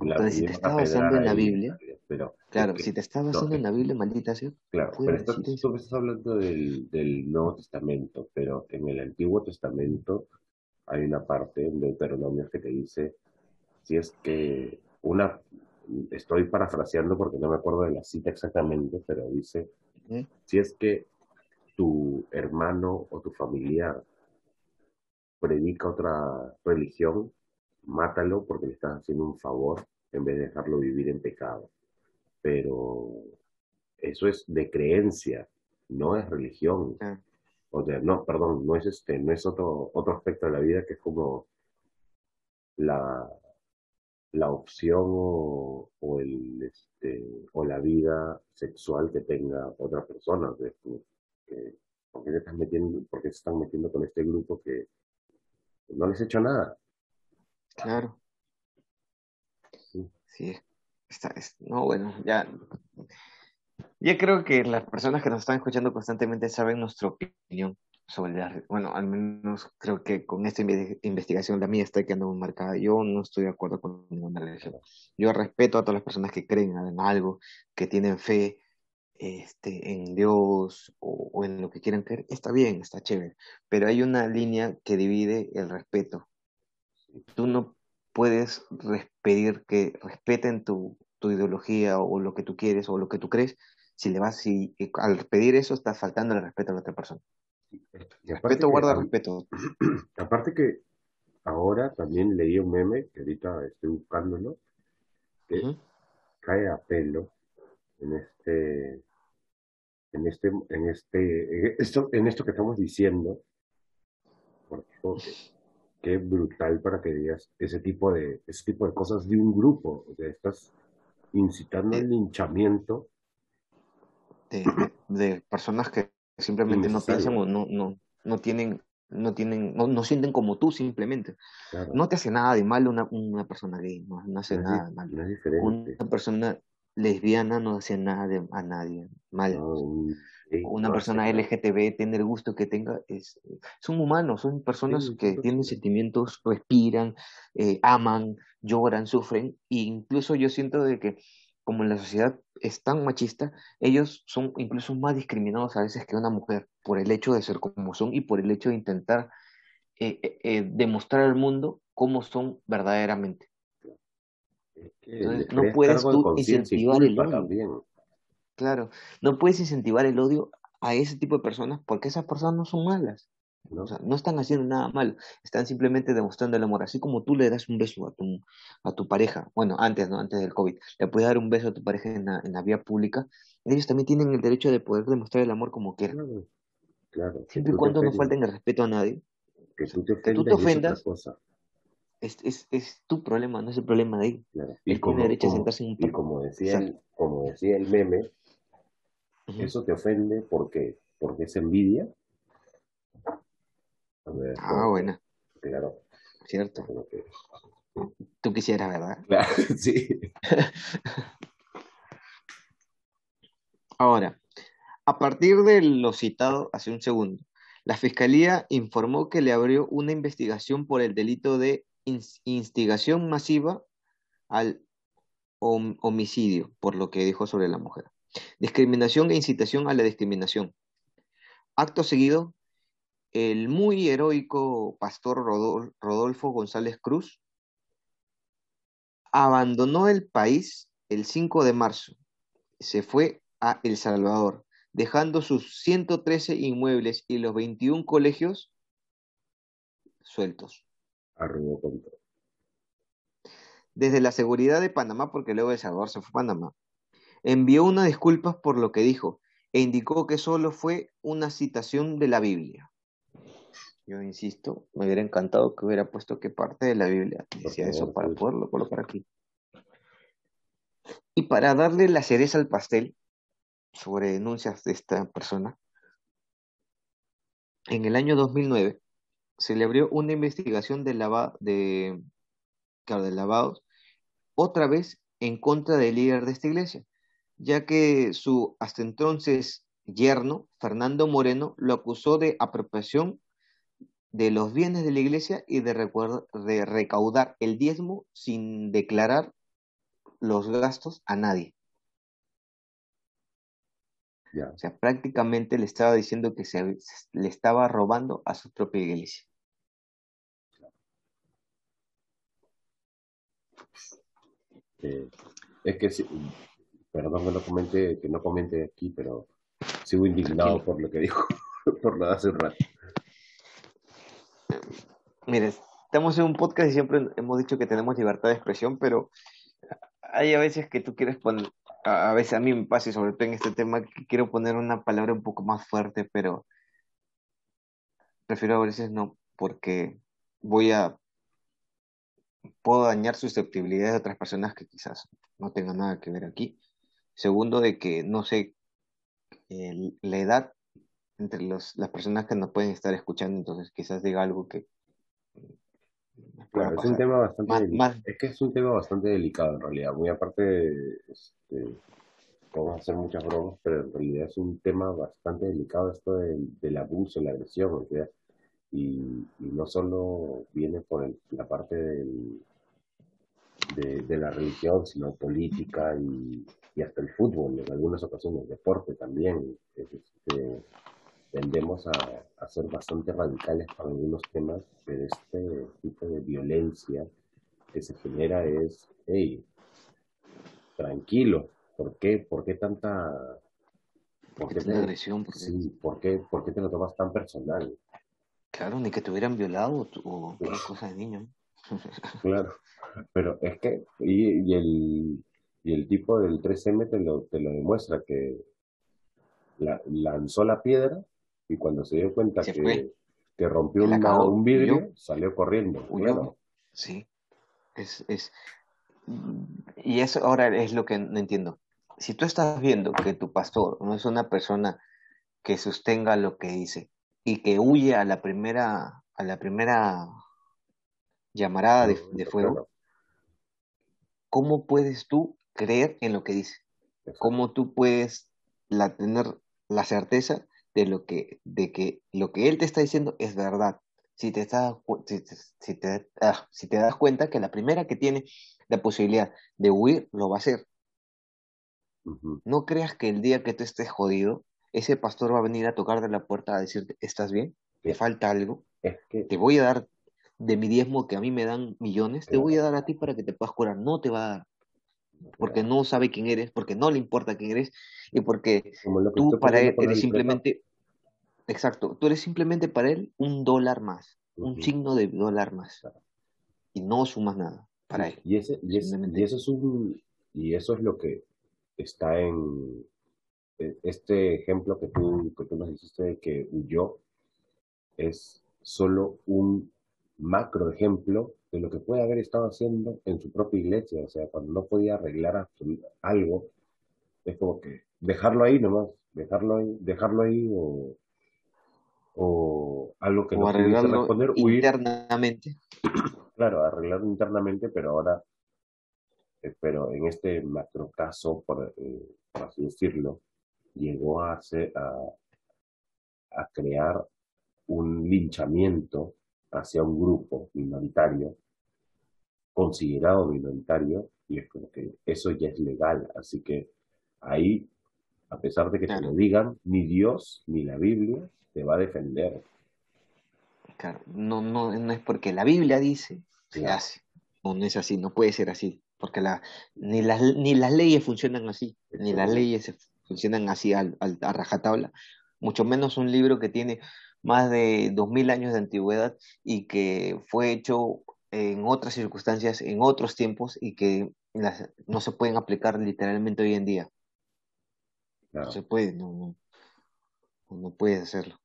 Entonces, si te estás basando en la Biblia, pero, claro, si te estás basando en la Biblia, maldita sea. Claro, pero esto, tú estás hablando del, del, Nuevo Testamento, pero en el Antiguo Testamento hay una parte en Deuteronomio que te dice, si es que una, estoy parafraseando porque no me acuerdo de la cita exactamente, pero dice, si es que tu hermano o tu familiar predica otra religión, mátalo porque le estás haciendo un favor en vez de dejarlo vivir en pecado. Pero eso es de creencia, no es religión. O sea, no, perdón, no es este, no es otro, otro aspecto de la vida que es como la, la opción o, el, este, o la vida sexual que tenga otra persona. ¿Por qué, estás metiendo, se están metiendo con este grupo que no les he hecho nada? Claro. Sí. No, bueno, ya. Ya creo que las personas que nos están escuchando constantemente saben nuestra opinión sobre la, bueno, al menos creo que con esta investigación la mía está quedando muy marcada. Yo no estoy de acuerdo con ninguna religión. Yo respeto a todas las personas que creen en algo, que tienen fe este, en Dios o, en lo que quieran creer, está bien, está chévere, pero hay una línea que divide el respeto. Tú no puedes pedir que respeten tu, ideología o lo que tú quieres o lo que tú crees, si le vas, si al pedir eso estás faltando el respeto a la otra persona. respeto guarda respeto. Aparte que ahora también leí un meme, que ahorita estoy buscándolo, que cae a pelo en este en este, en este, esto, en esto que estamos diciendo, porque qué brutal para que digas ese tipo de, ese tipo de cosas de un grupo, o sea, estás incitando el linchamiento. De, personas que simplemente no piensan o no, no, no tienen, no tienen, no, sienten como tú simplemente. No te hace nada de malo una, una persona gay, no, hace nada de malo. una persona lesbiana no hace nada de, a nadie mal. Una persona LGTB, tener el gusto que tenga, es, son humanos, son personas que tienen sentimientos, respiran, eh, aman, lloran, sufren, e incluso yo siento de que como la sociedad es tan machista, ellos son incluso más discriminados a veces que una mujer por el hecho de ser como son y por el hecho de intentar eh, eh, demostrar al mundo cómo son verdaderamente no puedes tú incentivar el odio. Claro, no puedes incentivar el odio a ese tipo de personas porque esas personas no son malas. ¿no? O sea, no están haciendo nada malo, están simplemente demostrando el amor. Así como tú le das un beso a tu, a tu pareja, bueno, antes, ¿no? Antes del COVID, le puedes dar un beso a tu pareja en la, vía pública, ellos también tienen el derecho de poder demostrar el amor como quieran. Claro, Siempre y cuando no falten el respeto a nadie. Que tú te, ofendas, es, es, es, tu problema, no es el problema de él. Y, como, y como, decía el, como decía el meme, eso te ofende porque, porque es envidia. ah, bueno. Claro. Cierto. Tú quisieras, ¿verdad? Claro, sí. Ahora, a partir de lo citado hace un segundo, la Fiscalía informó que le abrió una investigación por el delito de instigación masiva al homicidio, por lo que dijo sobre la mujer. Discriminación e incitación a la discriminación. Acto seguido, el muy heroico pastor Rodolfo González Cruz abandonó el país el 5 de marzo. Se fue a El Salvador, dejando sus 113 inmuebles y los 21 colegios sueltos. Desde la seguridad de Panamá, porque luego El Salvador se fue a Panamá, envió unas disculpas por lo que dijo e indicó que solo fue una citación de la Biblia. Yo insisto, me hubiera encantado que hubiera puesto qué parte de la Biblia decía eso para poderlo colocar aquí. Y para darle la cereza al pastel sobre denuncias de esta persona, en el año 2009 se le abrió una investigación de, lava, de, de lavados, otra vez en contra del líder de esta iglesia, ya que su hasta entonces yerno, Fernando Moreno, lo acusó de apropiación de los bienes de la iglesia y de, de recaudar el diezmo sin declarar los gastos a nadie. O sea, prácticamente le estaba diciendo que se, le estaba robando a su propia iglesia. Es que, perdón que no comente, que no comente aquí, pero sigo indignado por lo que dijo, por lo de hace un rato. Mire, estamos en un podcast y siempre hemos dicho que tenemos libertad de expresión, pero hay a veces que tú quieres poner, a veces a mí me pasa y sobre todo en este tema que quiero poner una palabra un poco más fuerte, pero prefiero a veces no, porque voy a puedo dañar susceptibilidades de otras personas que quizás no tengan nada que ver aquí. Segundo, de que no sé la edad entre los, las personas que nos pueden estar escuchando, entonces quizás diga algo que... Claro, es un tema bastante es que es un tema bastante delicado en realidad, muy aparte este, podemos hacer muchas bromas, pero en realidad es un tema bastante delicado esto del, del abuso, la agresión, o sea, y, no solo viene por la parte del, de, la religión, sino política y, y hasta el fútbol, en algunas ocasiones, el deporte también. Este, tendemos a, a, ser bastante radicales para algunos temas, pero este tipo de violencia que se genera es, hey, tranquilo, ¿por qué, por qué tanta... ¿Por qué agresión? ¿por qué? Sí, ¿por qué, ¿por qué te lo tomas tan personal? Claro, ni que te hubieran violado o qué cosa de niño. claro, pero es que, y, y, el, y el tipo del 3M te lo, te lo demuestra, que la, lanzó la piedra y cuando se dio cuenta que, que, rompió un vidrio, salió corriendo. Sí, es, es, y eso ahora es lo que no entiendo. Si tú estás viendo que tu pastor no es una persona que sostenga lo que dice y que huye a la primera, a la primera llamarada de, fuego, ¿cómo puedes tú creer en lo que dice? ¿Cómo tú puedes la, tener la certeza de lo que, de que lo que él te está diciendo es verdad? Si te, estás, si, te, ah, si te das cuenta que la primera que tiene la posibilidad de huir, lo va a hacer. No creas que el día que tú estés jodido, ese pastor va a venir a tocar de la puerta a decirte, ¿estás bien? ¿Te falta algo? Es que... Te voy a dar de mi diezmo que a mí me dan millones, te voy a dar a ti para que te puedas curar. No te va a dar. Porque no sabe quién eres, porque no le importa quién eres y porque tú para él eres simplemente, exacto, tú eres simplemente para él un dólar más, un signo de dólar más. Y no sumas nada para él. Y, ese, y, y, eso es un, y eso es lo que está en este ejemplo que tú, que tú nos dijiste de que huyó, es solo un macro ejemplo de lo que puede haber estado haciendo en su propia iglesia. O sea, cuando no podía arreglar algo, es como que dejarlo ahí nomás, dejarlo ahí, dejarlo ahí o, o algo que no pudiese responder, huir. internamente. Claro, arreglarlo internamente, pero ahora, eh, pero en este macro caso, por, eh, por así decirlo, llegó a, hacer, a, a crear un linchamiento hacia un grupo minoritario, considerado minoritario, y es como que eso ya es legal. Así que ahí, a pesar de que te lo digan, ni Dios ni la Biblia te va a defender. Claro, no, no, no es porque la Biblia dice, se hace. No, no es así, no puede ser así. Porque la, ni, las, ni las leyes funcionan así, ni las leyes funcionan así al, a rajatabla. Mucho menos un libro que tiene más de 2000 años de antigüedad y que fue hecho en otras circunstancias, en otros tiempos y que no se pueden aplicar literalmente hoy en día. No se puede, no, no, puede hacerlo.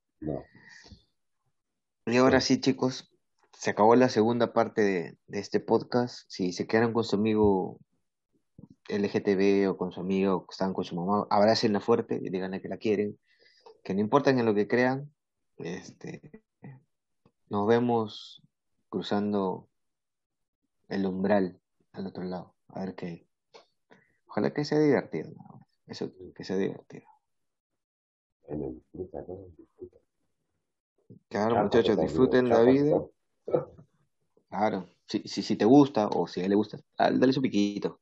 Y ahora sí, chicos, se acabó la segunda parte de, este podcast. Si se quedaron con su amigo LGTB o con su amigo que están con su mamá, abrácenla fuerte y díganle que la quieren, que no importa en lo que crean, este, nos vemos cruzando el umbral al otro lado. A ver qué. Ojalá que sea divertido. Eso, que sea divertido. Claro, muchachos, disfruten la vida. Claro, si, si, si, te gusta o si a él le gusta, dale su piquito.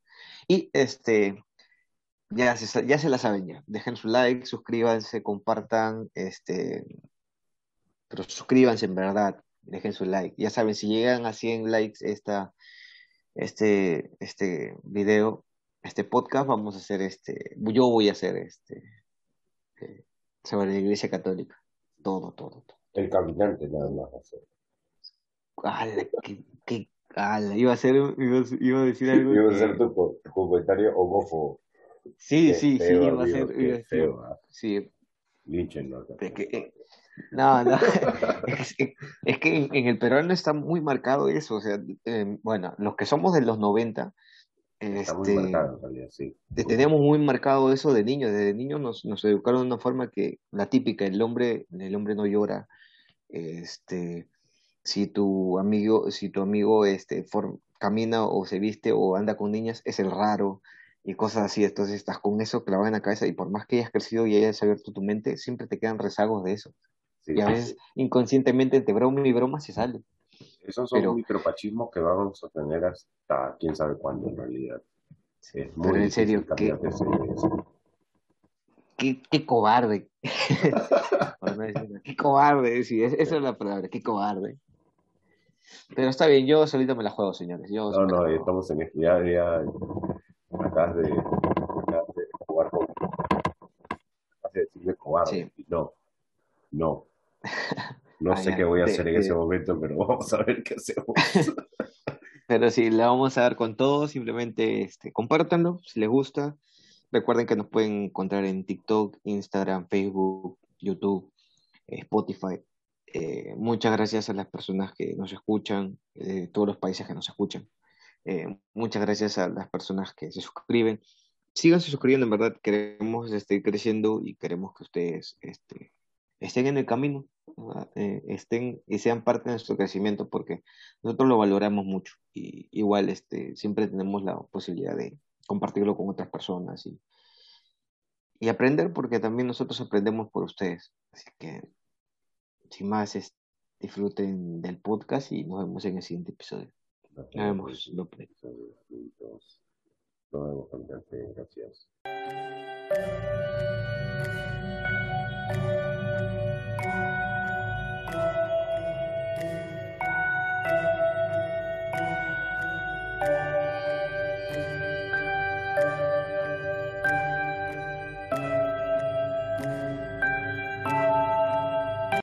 Y este, ya se, ya se la saben ya. Dejen su like, suscríbanse, compartan, este, pero suscríbanse en verdad, dejen su like. Ya saben, si llegan a 100 likes esta, este, este video, este podcast, vamos a hacer este, yo voy a hacer este, eh, sobre la iglesia católica. Todo, todo, todo. El caminante nada más a hacer. ¡Hala! ¿Qué, Iba a, ser, iba, a decir algo. Iba a ser tu, comentario homófobo. Sí, sí, sí, iba a ser. Iba a ser ¿ah? sí. Línchenlo. que, no, no. es, que, en, el peruano está muy marcado eso. O sea, em, bueno, los que somos de los 90, este, Teníamos muy marcado eso de niños. Desde niños nos, nos, educaron de una forma que la típica, el hombre, el hombre no llora. Este, si tu amigo, si tu amigo este, camina o se viste o anda con niñas, es el raro y cosas así. Entonces estás con eso clavado en la cabeza y por más que hayas crecido y hayas abierto tu mente, siempre te quedan rezagos de eso y a veces inconscientemente entre broma y broma se sale. Esos son micropachismos que vamos a tener hasta quién sabe cuándo en realidad. Es muy Pero en serio, qué, qué, qué, cobarde. qué cobarde, sí, esa es la palabra, qué cobarde. Pero está bien, yo solito me la juego, señores. Yo no, no, estamos en este, ya, ya acabas de, acabas de jugar con acabas de decirme cobarde. Sí. No, no. No ah, sé qué voy a hacer en ese momento, pero vamos a ver qué hacemos. pero sí, la vamos a dar con todo. Simplemente este, compártanlo si les gusta. Recuerden que nos pueden encontrar en TikTok, Instagram, Facebook, YouTube, eh, Spotify. Eh, muchas gracias a las personas que nos escuchan, de todos los países que nos escuchan. Eh, muchas gracias a las personas que se suscriben. Síganse suscribiendo, en verdad. Queremos este, creciendo y queremos que ustedes este, estén en el camino, eh, estén y sean parte de nuestro crecimiento, porque nosotros lo valoramos mucho. Y igual este, siempre tenemos la posibilidad de compartirlo con otras personas y, y aprender, porque también nosotros aprendemos por ustedes. Así que, sin más, disfruten del podcast y nos vemos en el siguiente episodio. Nos vemos, López. Nos vemos, Gracias.